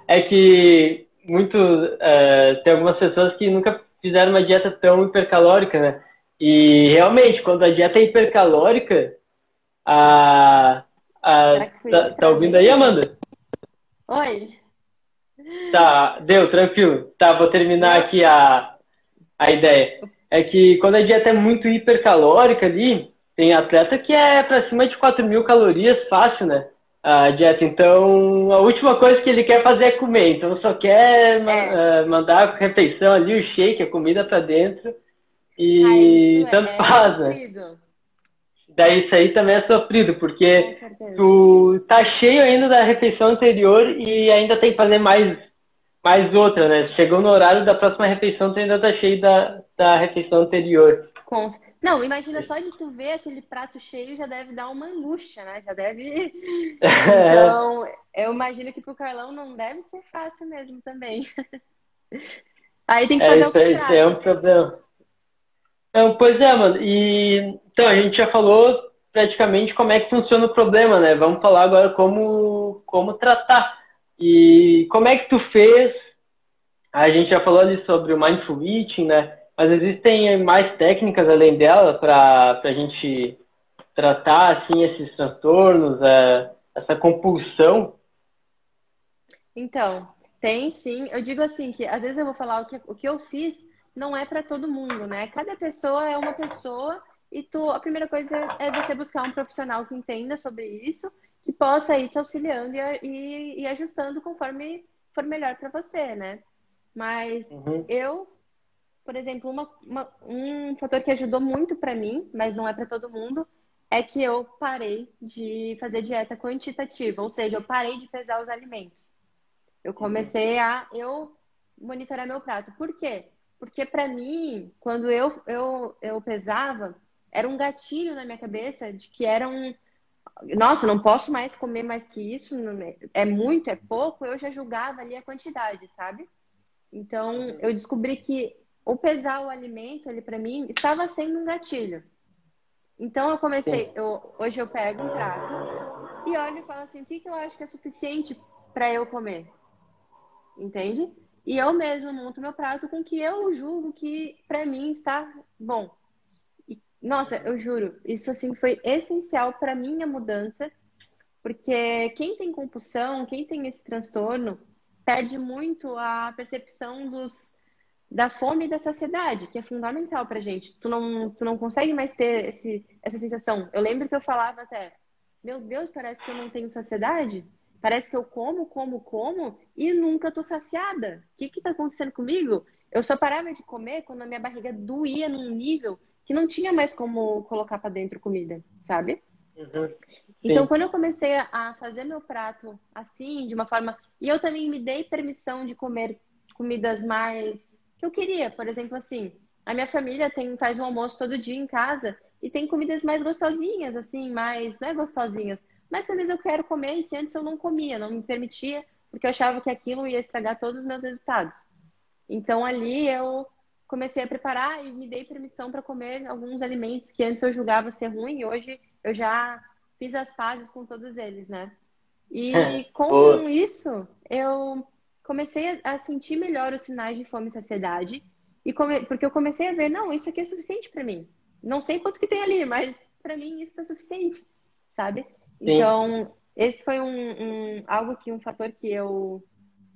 é que muito, uh, tem algumas pessoas que nunca fizeram uma dieta tão hipercalórica, né? E realmente, quando a dieta é hipercalórica, a. a tá, tá ouvindo aí, Amanda? Oi. Tá, deu, tranquilo. Tá, vou terminar aqui a, a ideia. É que quando a dieta é muito hipercalórica ali, tem atleta que é para cima de 4 mil calorias fácil, né? A dieta. Então, a última coisa que ele quer fazer é comer. Então, só quer é. uh, mandar a refeição ali, o shake, a comida para dentro. E ah, tanto é faz, né? Daí isso aí também é sofrido, porque tu tá cheio ainda da refeição anterior e ainda tem que fazer mais, mais outra, né? Chegou no horário da próxima refeição, tu ainda tá cheio da, da refeição anterior. Com... Não, imagina só de tu ver aquele prato cheio já deve dar uma angústia, né? Já deve. Então, eu imagino que pro Carlão não deve ser fácil mesmo também. Aí tem que é, fazer é, o contrário. Isso é um problema. Então, pois é, mano. E então a gente já falou praticamente como é que funciona o problema, né? Vamos falar agora como como tratar. E como é que tu fez? A gente já falou ali sobre o mindful eating, né? Mas existem mais técnicas além dela para a gente tratar assim esses transtornos, é, essa compulsão? Então, tem sim. Eu digo assim que às vezes eu vou falar o que, o que eu fiz não é para todo mundo, né? Cada pessoa é uma pessoa e tu, a primeira coisa é você buscar um profissional que entenda sobre isso, que possa ir te auxiliando e, e, e ajustando conforme for melhor para você, né? Mas uhum. eu, por exemplo, uma, uma, um fator que ajudou muito para mim, mas não é para todo mundo, é que eu parei de fazer dieta quantitativa, ou seja, eu parei de pesar os alimentos. Eu comecei a eu monitorar meu prato. Por quê? Porque para mim, quando eu, eu, eu pesava, era um gatilho na minha cabeça de que era um. Nossa, não posso mais comer mais que isso, é muito, é pouco, eu já julgava ali a quantidade, sabe? Então, eu descobri que o pesar o alimento ali para mim estava sendo um gatilho. Então eu comecei, eu, hoje eu pego um prato e olho e falo assim, o que, que eu acho que é suficiente para eu comer? Entende? E eu mesmo monto meu prato com que eu julgo que para mim está bom. E, nossa, eu juro, isso assim foi essencial para minha mudança, porque quem tem compulsão, quem tem esse transtorno, perde muito a percepção dos da fome e da saciedade, que é fundamental pra gente. Tu não, tu não consegue mais ter esse, essa sensação. Eu lembro que eu falava até, meu Deus, parece que eu não tenho saciedade. Parece que eu como, como, como e nunca tô saciada. O que que tá acontecendo comigo? Eu só parava de comer quando a minha barriga doía num nível que não tinha mais como colocar para dentro comida, sabe? Uhum. Então, quando eu comecei a fazer meu prato assim, de uma forma. E eu também me dei permissão de comer comidas mais. que eu queria. Por exemplo, assim, a minha família tem, faz um almoço todo dia em casa e tem comidas mais gostosinhas, assim, mais. não é gostosinhas, mas às vezes eu quero comer e que antes eu não comia, não me permitia, porque eu achava que aquilo ia estragar todos os meus resultados. Então ali eu comecei a preparar e me dei permissão para comer alguns alimentos que antes eu julgava ser ruim e hoje eu já fiz as fases com todos eles, né? E é, com isso eu comecei a sentir melhor os sinais de fome e saciedade e come... porque eu comecei a ver, não, isso aqui é suficiente para mim. Não sei quanto que tem ali, mas para mim isso está suficiente, sabe? Então, esse foi um, um, algo que um fator que eu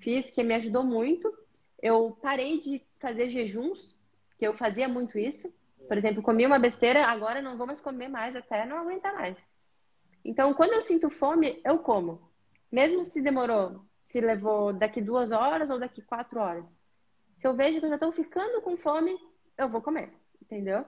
fiz que me ajudou muito. Eu parei de fazer jejuns, que eu fazia muito isso. Por exemplo, comi uma besteira, agora não vou mais comer mais até não aguentar mais. Então, quando eu sinto fome, eu como. Mesmo se demorou, se levou daqui duas horas ou daqui quatro horas. Se eu vejo que eu já estou ficando com fome, eu vou comer, entendeu?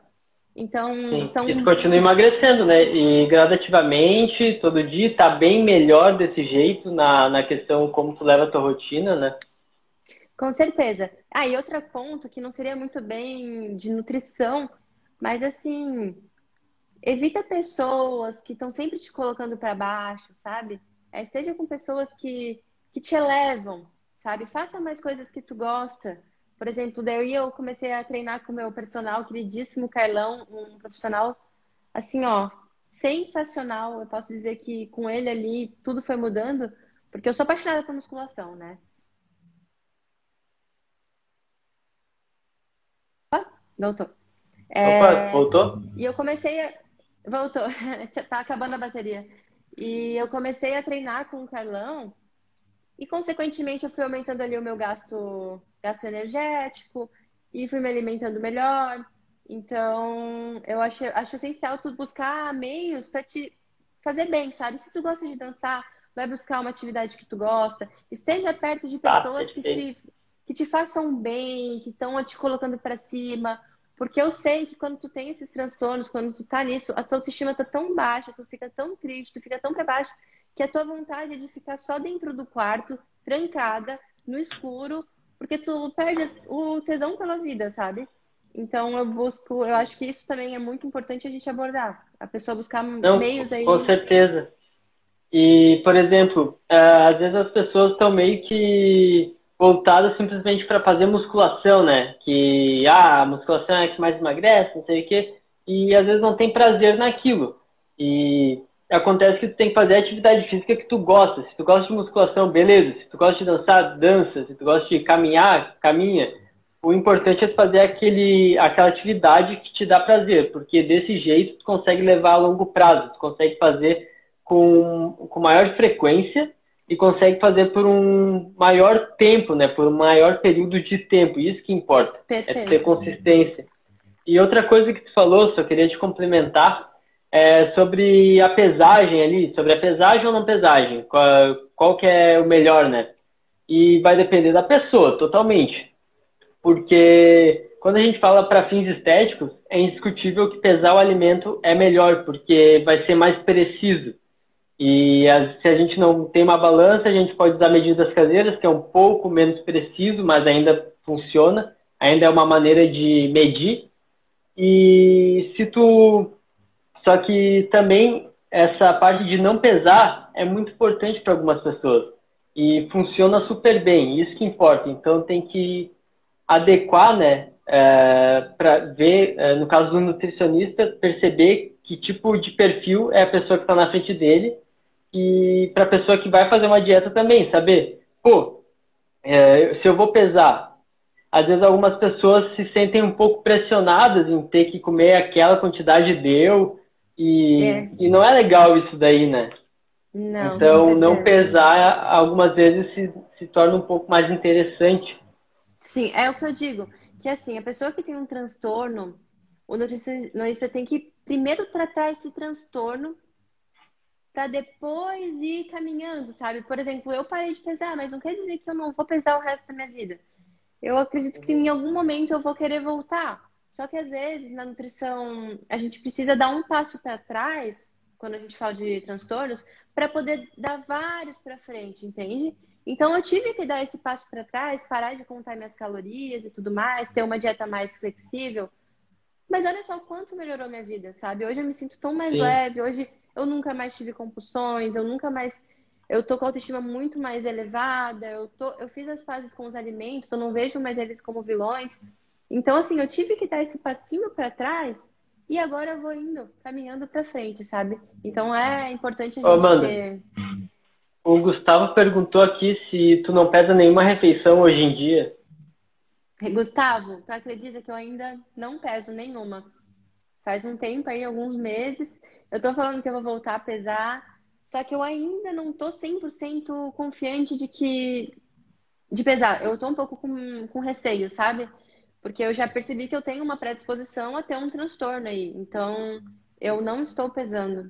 Então, Sim, são... Isso continua emagrecendo, né? E gradativamente, todo dia, tá bem melhor desse jeito na, na questão como tu leva a tua rotina, né? Com certeza. Ah, e outro ponto que não seria muito bem de nutrição, mas assim, evita pessoas que estão sempre te colocando para baixo, sabe? É, esteja com pessoas que, que te elevam, sabe? Faça mais coisas que tu gosta. Por exemplo, daí eu comecei a treinar com o meu personal queridíssimo Carlão, um profissional assim, ó, sensacional. Eu posso dizer que com ele ali tudo foi mudando, porque eu sou apaixonada por musculação, né? Doutor. É... Opa, voltou? E eu comecei a... Voltou. tá acabando a bateria. E eu comecei a treinar com o Carlão e, consequentemente, eu fui aumentando ali o meu gasto, gasto energético e fui me alimentando melhor. Então, eu acho, acho essencial tu buscar meios para te fazer bem, sabe? Se tu gosta de dançar, vai buscar uma atividade que tu gosta. Esteja perto de tá, pessoas que te, que te façam bem, que estão te colocando para cima. Porque eu sei que quando tu tem esses transtornos, quando tu tá nisso, a tua autoestima tá tão baixa, tu fica tão triste, tu fica tão para baixo, que a tua vontade é de ficar só dentro do quarto, trancada, no escuro, porque tu perde o tesão pela vida, sabe? Então eu busco, eu acho que isso também é muito importante a gente abordar. A pessoa buscar Não, meios aí. Com certeza. E, por exemplo, uh, às vezes as pessoas estão meio que voltadas simplesmente para fazer musculação, né? Que ah, a musculação é a que mais emagrece, não sei o quê, e às vezes não tem prazer naquilo. E acontece que tu tem que fazer atividade física que tu gosta. Se tu gosta de musculação, beleza. Se tu gosta de dançar, dança. Se tu gosta de caminhar, caminha. O importante é fazer aquele, aquela atividade que te dá prazer, porque desse jeito tu consegue levar a longo prazo, tu consegue fazer com, com maior frequência e consegue fazer por um maior tempo, né? Por um maior período de tempo. Isso que importa. Perfeito. É ter consistência. E outra coisa que tu falou, só queria te complementar, é sobre a pesagem ali, sobre a pesagem ou não pesagem. Qual, qual que é o melhor, né? E vai depender da pessoa, totalmente. Porque quando a gente fala para fins estéticos, é indiscutível que pesar o alimento é melhor, porque vai ser mais preciso. E se a gente não tem uma balança, a gente pode usar medidas caseiras, que é um pouco menos preciso, mas ainda funciona, ainda é uma maneira de medir. E se tu. Só que também essa parte de não pesar é muito importante para algumas pessoas. E funciona super bem, isso que importa. Então tem que adequar, né? É, para ver, é, no caso do nutricionista, perceber que tipo de perfil é a pessoa que está na frente dele e para a pessoa que vai fazer uma dieta também, saber, pô, é, se eu vou pesar, às vezes algumas pessoas se sentem um pouco pressionadas em ter que comer aquela quantidade deu e, é. e não é legal isso daí, né? Não, então, não pesar algumas vezes se, se torna um pouco mais interessante. Sim, é o que eu digo. Que assim, a pessoa que tem um transtorno, o nutricionista tem que primeiro tratar esse transtorno para depois ir caminhando, sabe? Por exemplo, eu parei de pesar, mas não quer dizer que eu não vou pesar o resto da minha vida. Eu acredito que em algum momento eu vou querer voltar. Só que às vezes na nutrição a gente precisa dar um passo para trás, quando a gente fala de transtornos, para poder dar vários para frente, entende? Então eu tive que dar esse passo para trás, parar de contar minhas calorias e tudo mais, ter uma dieta mais flexível. Mas olha só o quanto melhorou minha vida, sabe? Hoje eu me sinto tão mais Sim. leve, hoje eu nunca mais tive compulsões, eu nunca mais. Eu tô com a autoestima muito mais elevada, eu, tô, eu fiz as pazes com os alimentos, eu não vejo mais eles como vilões. Então, assim, eu tive que dar esse passinho para trás e agora eu vou indo, caminhando para frente, sabe? Então é importante a gente Ô, ter. O Gustavo perguntou aqui se tu não pesa nenhuma refeição hoje em dia. Gustavo, tu acredita que eu ainda não peso nenhuma? Faz um tempo aí, alguns meses, eu tô falando que eu vou voltar a pesar, só que eu ainda não tô 100% confiante de que. de pesar. Eu tô um pouco com, com receio, sabe? Porque eu já percebi que eu tenho uma predisposição a ter um transtorno aí. Então, eu não estou pesando.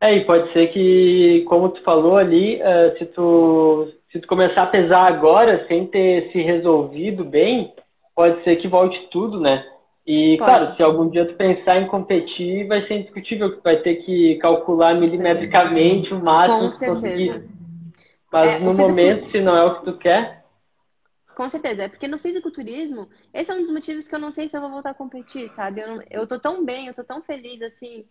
É, e pode ser que, como tu falou ali, uh, se, tu, se tu começar a pesar agora, sem ter se resolvido bem, pode ser que volte tudo, né? E, Pode. claro, se algum dia tu pensar em competir, vai ser indiscutível que vai ter que calcular milimetricamente o máximo que conseguir. Mas é, no momento, se não é o que tu quer. Com certeza, é porque no fisiculturismo, esse é um dos motivos que eu não sei se eu vou voltar a competir, sabe? Eu, não, eu tô tão bem, eu tô tão feliz assim.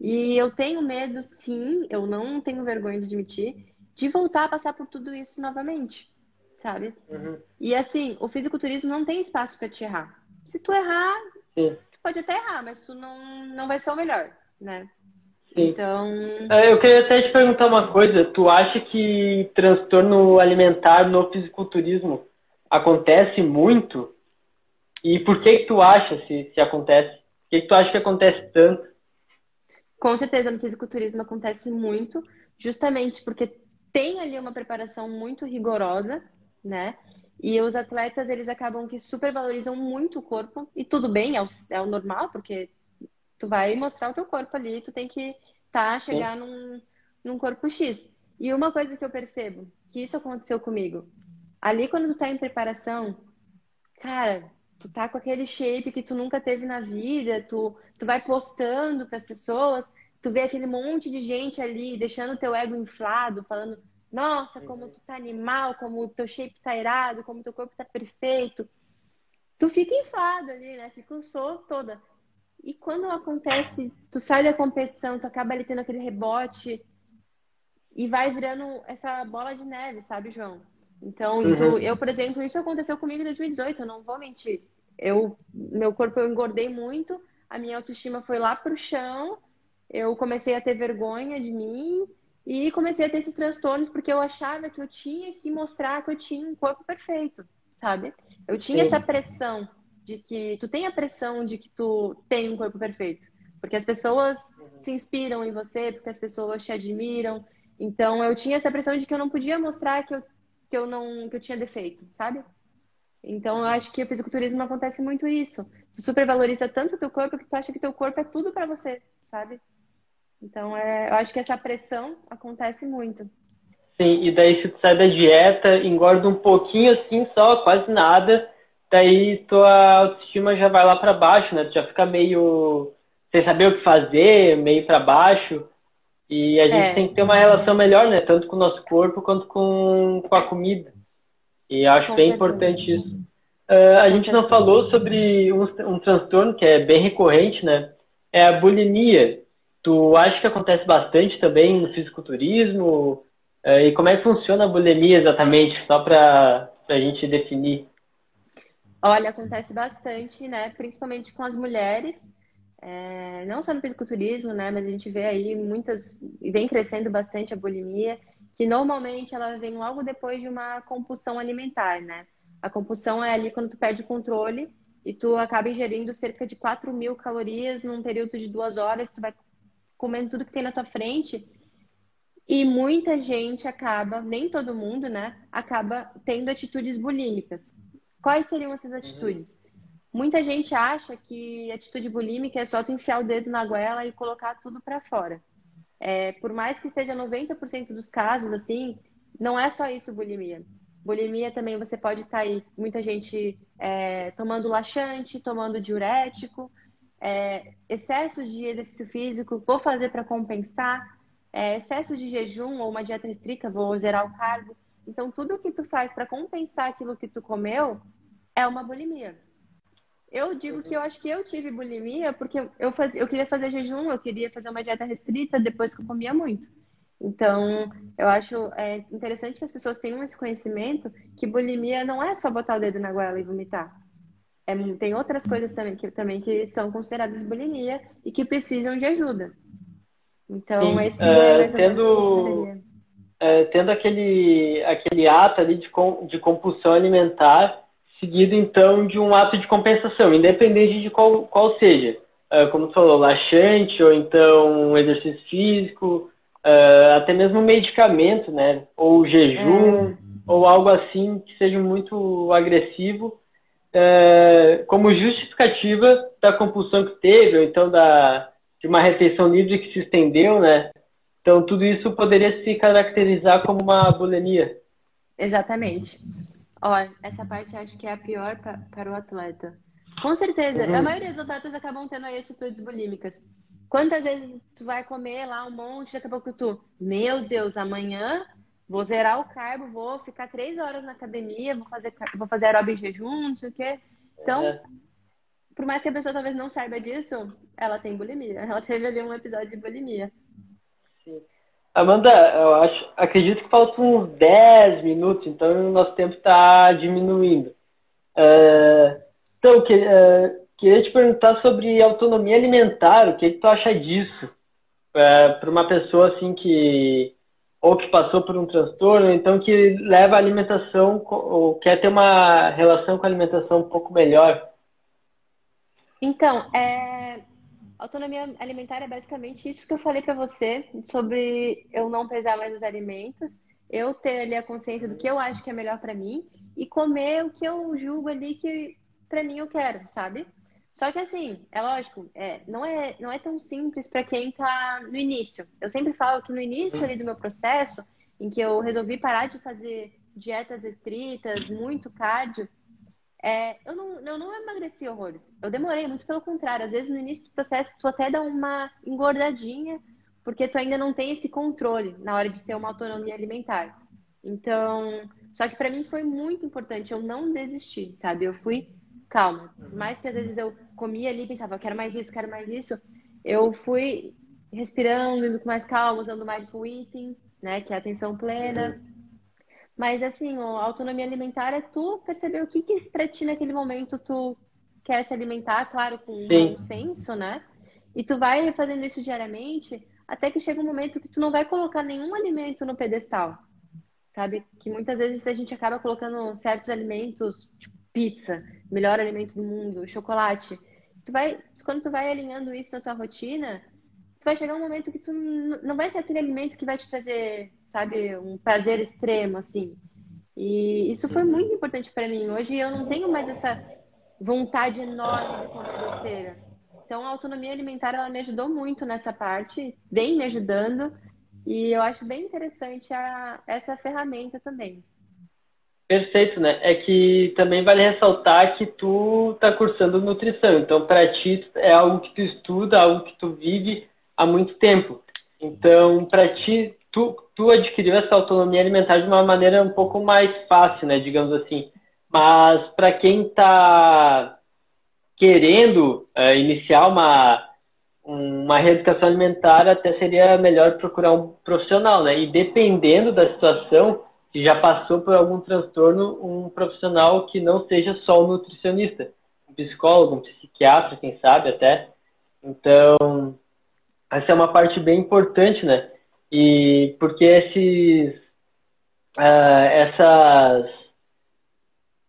E eu tenho medo, sim, eu não tenho vergonha de admitir, de voltar a passar por tudo isso novamente, sabe? Uhum. E assim, o fisiculturismo não tem espaço para te errar se tu errar, Sim. tu pode até errar, mas tu não, não vai ser o melhor, né? Sim. Então. É, eu queria até te perguntar uma coisa. Tu acha que transtorno alimentar no fisiculturismo acontece muito? E por que que tu acha se, se acontece? Por que que tu acha que acontece tanto? Com certeza, no fisiculturismo acontece muito, justamente porque tem ali uma preparação muito rigorosa, né? E os atletas, eles acabam que supervalorizam muito o corpo, e tudo bem, é o, é o normal, porque tu vai mostrar o teu corpo ali, tu tem que tá, chegar num, num corpo X. E uma coisa que eu percebo, que isso aconteceu comigo, ali quando tu tá em preparação, cara, tu tá com aquele shape que tu nunca teve na vida, tu, tu vai postando para as pessoas, tu vê aquele monte de gente ali deixando o teu ego inflado, falando, nossa, como tu tá animal, como o teu shape tá irado, como o teu corpo tá perfeito. Tu fica inflado ali, né? Fica um sou toda. E quando acontece, tu sai da competição, tu acaba ali tendo aquele rebote e vai virando essa bola de neve, sabe, João? Então, uhum. tu, eu, por exemplo, isso aconteceu comigo em 2018, eu não vou mentir. Eu, meu corpo eu engordei muito, a minha autoestima foi lá pro chão, eu comecei a ter vergonha de mim e comecei a ter esses transtornos porque eu achava que eu tinha que mostrar que eu tinha um corpo perfeito, sabe? Eu tinha Sim. essa pressão de que tu tem a pressão de que tu tem um corpo perfeito, porque as pessoas uhum. se inspiram em você, porque as pessoas te admiram. Então eu tinha essa pressão de que eu não podia mostrar que eu, que eu não que eu tinha defeito, sabe? Então eu acho que o fisiculturismo acontece muito isso. Tu supervaloriza tanto o teu corpo que tu acha que teu corpo é tudo para você, sabe? Então é, eu acho que essa pressão acontece muito. Sim, e daí se tu sai da dieta, engorda um pouquinho assim só, quase nada, daí tua autoestima já vai lá para baixo, né? Tu já fica meio sem saber o que fazer, meio para baixo. E a gente é. tem que ter uma relação melhor, né? Tanto com o nosso corpo quanto com, com a comida. E acho com bem certeza. importante isso. Uh, a gente não falou sobre um, um transtorno que é bem recorrente, né? É a bulimia. Tu acha que acontece bastante também no fisiculturismo? Uh, e como é que funciona a bulimia exatamente? Só para a gente definir. Olha, acontece bastante, né? Principalmente com as mulheres, é, não só no fisiculturismo, né? Mas a gente vê aí muitas, vem crescendo bastante a bulimia, que normalmente ela vem logo depois de uma compulsão alimentar, né? A compulsão é ali quando tu perde o controle e tu acaba ingerindo cerca de 4 mil calorias num período de duas horas, tu vai comendo tudo que tem na tua frente. E muita gente acaba, nem todo mundo, né? Acaba tendo atitudes bulímicas. Quais seriam essas atitudes? Muita gente acha que atitude bulímica é só tu enfiar o dedo na goela e colocar tudo para fora. É, por mais que seja 90% dos casos, assim, não é só isso bulimia. Bulimia também você pode estar tá aí, muita gente é, tomando laxante, tomando diurético, é, excesso de exercício físico, vou fazer para compensar, é, excesso de jejum ou uma dieta restrita, vou zerar o carbo. Então, tudo que tu faz para compensar aquilo que tu comeu é uma bulimia. Eu digo que eu acho que eu tive bulimia porque eu, faz, eu queria fazer jejum, eu queria fazer uma dieta restrita depois que eu comia muito. Então, eu acho é, interessante que as pessoas tenham esse conhecimento que bulimia não é só botar o dedo na goela e vomitar. É, tem outras coisas também que, também que são consideradas bulimia e que precisam de ajuda. Então, Sim, esse é, mais tendo, é, tendo aquele, aquele ato ali de, de compulsão alimentar, seguido então de um ato de compensação, independente de qual, qual seja. Uh, como tu falou, laxante, ou então um exercício físico, uh, até mesmo um medicamento, né? Ou jejum, é. ou algo assim que seja muito agressivo, uh, como justificativa da compulsão que teve, ou então da, de uma refeição livre que se estendeu, né? Então, tudo isso poderia se caracterizar como uma bulimia. Exatamente. Olha, essa parte acho que é a pior para o atleta. Com certeza, uhum. a maioria dos atletas acabam tendo aí atitudes bulímicas. Quantas vezes tu vai comer lá um monte, daqui a pouco tu, meu Deus, amanhã vou zerar o carbo, vou ficar três horas na academia, vou fazer, vou fazer aeróbio em jejum, não sei o quê. Então, é. por mais que a pessoa talvez não saiba disso, ela tem bulimia. Ela teve ali um episódio de bulimia. Amanda, eu acho, acredito que faltam uns 10 minutos, então o nosso tempo está diminuindo. Uh, então, que, uh, queria te perguntar sobre autonomia alimentar, o que, que tu acha disso? Uh, é, Para uma pessoa assim que ou que passou por um transtorno, então que leva a alimentação ou quer ter uma relação com a alimentação um pouco melhor. Então, é... autonomia alimentar é basicamente isso que eu falei para você sobre eu não pesar mais os alimentos, eu ter ali a consciência do que eu acho que é melhor para mim e comer o que eu julgo ali que para mim eu quero, sabe? Só que assim, é lógico, é, não, é, não é tão simples para quem está no início. Eu sempre falo que no início ali do meu processo, em que eu resolvi parar de fazer dietas estritas, muito cardio, é, eu, não, eu não emagreci horrores. Eu demorei, muito pelo contrário. Às vezes no início do processo tu até dá uma engordadinha, porque tu ainda não tem esse controle na hora de ter uma autonomia alimentar. Então, só que para mim foi muito importante eu não desistir, sabe? Eu fui calma. Por mais que às vezes eu comia ali e pensava, quero mais isso, quero mais isso, eu fui respirando, indo com mais calma, usando mindful eating, né, que é atenção plena. Mas assim, a autonomia alimentar é tu perceber o que que pra ti naquele momento tu quer se alimentar, claro, com bom senso, né? E tu vai fazendo isso diariamente até que chega um momento que tu não vai colocar nenhum alimento no pedestal. Sabe? Que muitas vezes a gente acaba colocando certos alimentos, tipo pizza, melhor alimento do mundo, chocolate. Tu vai, quando tu vai alinhando isso na tua rotina, tu vai chegar um momento que tu não vai ser aquele alimento que vai te trazer, sabe, um prazer extremo assim. E isso foi muito importante para mim. Hoje eu não tenho mais essa vontade enorme de comer besteira. Então a autonomia alimentar ela me ajudou muito nessa parte, vem me ajudando e eu acho bem interessante a, essa ferramenta também. Perfeito, né? É que também vale ressaltar que tu tá cursando nutrição, então para ti é algo que tu estuda, algo que tu vive há muito tempo. Então, para ti, tu, tu adquiriu essa autonomia alimentar de uma maneira um pouco mais fácil, né, digamos assim. Mas para quem está querendo uh, iniciar uma uma reeducação alimentar, até seria melhor procurar um profissional, né? E dependendo da situação, que já passou por algum transtorno, um profissional que não seja só um nutricionista, um psicólogo, um psiquiatra, quem sabe até. Então, essa é uma parte bem importante, né? E porque esses, uh, essas,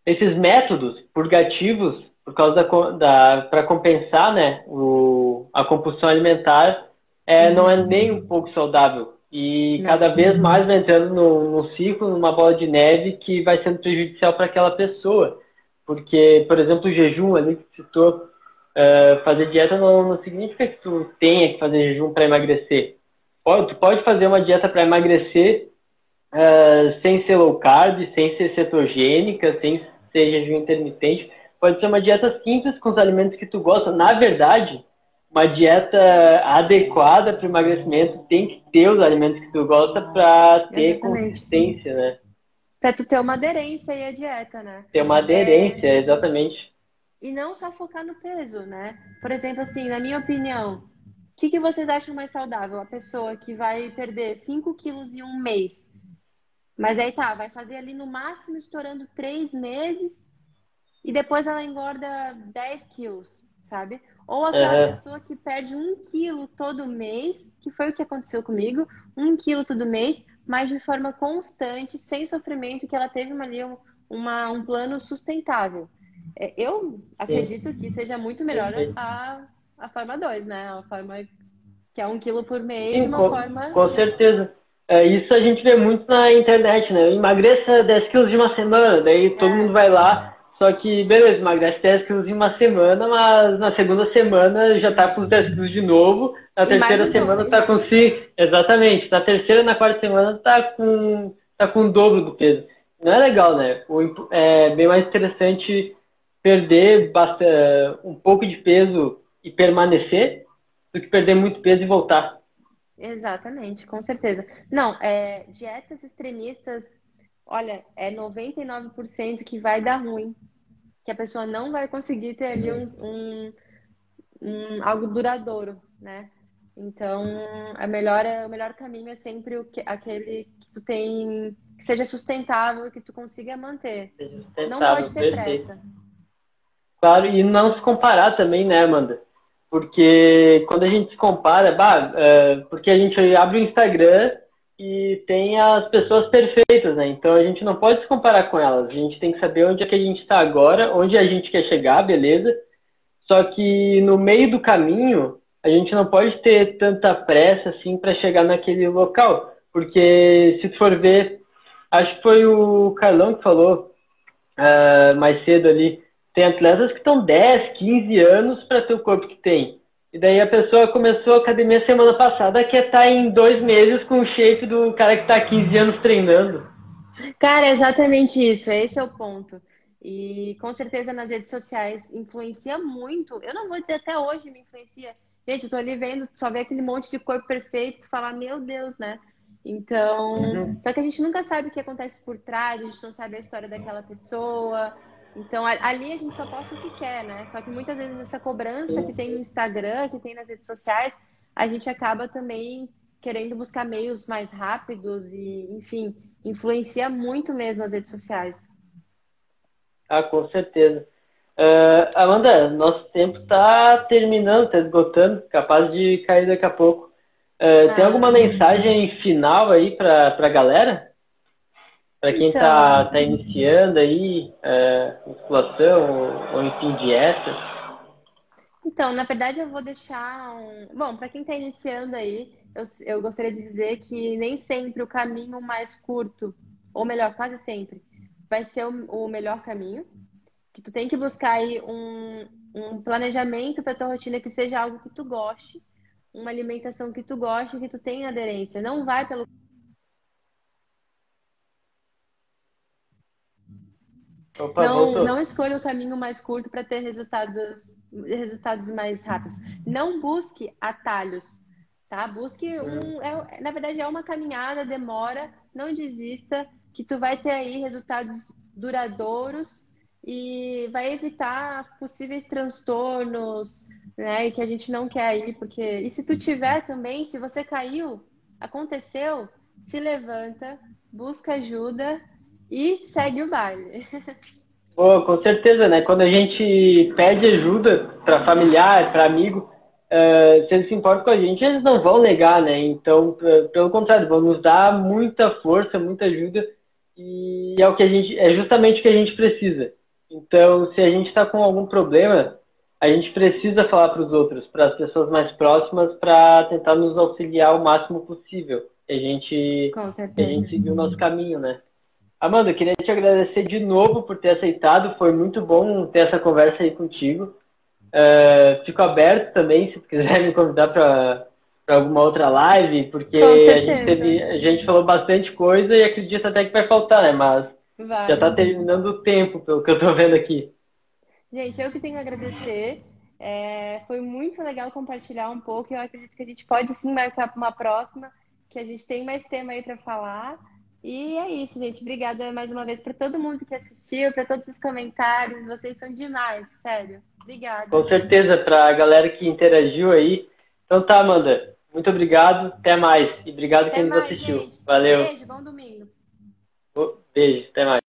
esses métodos purgativos, por causa da, da para compensar, né, o, a compulsão alimentar, é, não é nem um pouco saudável e cada vez mais vai entrando num, num ciclo, numa bola de neve que vai sendo prejudicial para aquela pessoa. Porque, por exemplo, o jejum ali que citou, uh, fazer dieta não, não, significa que tu tenha que fazer jejum para emagrecer. Pode, tu pode fazer uma dieta para emagrecer uh, sem ser low carb, sem ser cetogênica, sem ser jejum intermitente. Pode ser uma dieta simples com os alimentos que tu gosta. Na verdade, uma dieta adequada para o emagrecimento tem que ter os alimentos que tu gosta para ter Exatamente. consistência, né? Para tu ter uma aderência aí à dieta, né? Ter uma aderência, é... exatamente. E não só focar no peso, né? Por exemplo, assim, na minha opinião, o que, que vocês acham mais saudável? A pessoa que vai perder 5 quilos em um mês, mas aí tá, vai fazer ali no máximo estourando 3 meses e depois ela engorda 10 quilos, sabe? Ou aquela uhum. pessoa que perde um quilo todo mês, que foi o que aconteceu comigo, um quilo todo mês, mas de forma constante, sem sofrimento, que ela teve uma, uma um plano sustentável. É, eu acredito que seja muito melhor a, a forma 2, né? A forma que é um quilo por mês, Sim, uma com, forma. Com certeza. É, isso a gente vê muito na internet, né? Emagreça 10 quilos de uma semana, daí todo é. mundo vai lá só que, beleza, emagrece 10 quilos em uma semana, mas na segunda semana já tá com os 10 quilos de novo. Na e terceira semana tá com 5. Exatamente. Na terceira e na quarta semana tá com, tá com o dobro do peso. Não é legal, né? É bem mais interessante perder bastante, um pouco de peso e permanecer do que perder muito peso e voltar. Exatamente, com certeza. Não, é, dietas extremistas olha, é 99% que vai dar ruim. Que a pessoa não vai conseguir ter ali um, um, um algo duradouro, né? Então, a melhor, o melhor caminho é sempre o que, aquele que tu tem, que seja sustentável, que tu consiga manter. Não pode ter perfeito. pressa. Claro, e não se comparar também, né, Amanda? Porque quando a gente se compara, bah, é, porque a gente abre o Instagram e tem as pessoas perfeitas, né? Então a gente não pode se comparar com elas. A gente tem que saber onde é que a gente está agora, onde a gente quer chegar, beleza? Só que no meio do caminho, a gente não pode ter tanta pressa assim para chegar naquele local, porque se for ver, acho que foi o Carlão que falou uh, mais cedo ali, tem atletas que estão 10, 15 anos para ter o corpo que tem. E daí a pessoa começou a academia semana passada, que é estar tá em dois meses com o shape do cara que está 15 anos treinando. Cara, é exatamente isso, esse é o ponto. E com certeza nas redes sociais influencia muito. Eu não vou dizer até hoje me influencia. Gente, eu tô ali vendo, só vê aquele monte de corpo perfeito, tu fala, meu Deus, né? Então, uhum. só que a gente nunca sabe o que acontece por trás, a gente não sabe a história daquela pessoa. Então, ali a gente só posta o que quer, né? Só que muitas vezes essa cobrança que tem no Instagram, que tem nas redes sociais, a gente acaba também querendo buscar meios mais rápidos e, enfim, influencia muito mesmo as redes sociais. Ah, com certeza. Uh, Amanda, nosso tempo está terminando, está esgotando, capaz de cair daqui a pouco. Uh, ah. Tem alguma mensagem final aí para a galera? Para quem está então... tá iniciando aí, uh, musculação ou, ou enfim, dieta? Então, na verdade, eu vou deixar um. Bom, para quem está iniciando aí, eu, eu gostaria de dizer que nem sempre o caminho mais curto, ou melhor, quase sempre, vai ser o, o melhor caminho. Que tu tem que buscar aí um, um planejamento para tua rotina que seja algo que tu goste, uma alimentação que tu goste, que tu tenha aderência. Não vai pelo Opa, não, não escolha o caminho mais curto para ter resultados, resultados mais rápidos. Não busque atalhos, tá? Busque um. É, na verdade, é uma caminhada, demora, não desista, que tu vai ter aí resultados duradouros e vai evitar possíveis transtornos, né? E que a gente não quer aí, porque. E se tu tiver também, se você caiu, aconteceu, se levanta, busca ajuda e segue o baile. Oh, com certeza, né? Quando a gente pede ajuda para familiar, para amigo, uh, se eles se importam com a gente, eles não vão negar, né? Então, pelo contrário, vão nos dar muita força, muita ajuda e é o que a gente, é justamente o que a gente precisa. Então, se a gente está com algum problema, a gente precisa falar para os outros, para as pessoas mais próximas, para tentar nos auxiliar o máximo possível. A gente, a gente seguir o nosso caminho, né? Amanda, eu queria te agradecer de novo por ter aceitado. Foi muito bom ter essa conversa aí contigo. Uh, fico aberto também, se quiser me convidar para alguma outra live, porque a gente, teve, a gente falou bastante coisa e acredito até que vai faltar, né? Mas vai. já está terminando o tempo, pelo que eu estou vendo aqui. Gente, eu que tenho a agradecer. É, foi muito legal compartilhar um pouco. Eu acredito que a gente pode sim marcar para uma próxima, que a gente tem mais tema aí para falar. E é isso, gente. Obrigada mais uma vez para todo mundo que assistiu, para todos os comentários. Vocês são demais, sério. Obrigada. Com certeza, para a galera que interagiu aí. Então tá, Amanda. Muito obrigado. Até mais. E obrigado até quem mais, nos assistiu. Gente. Valeu. Beijo, bom domingo. Beijo, até mais.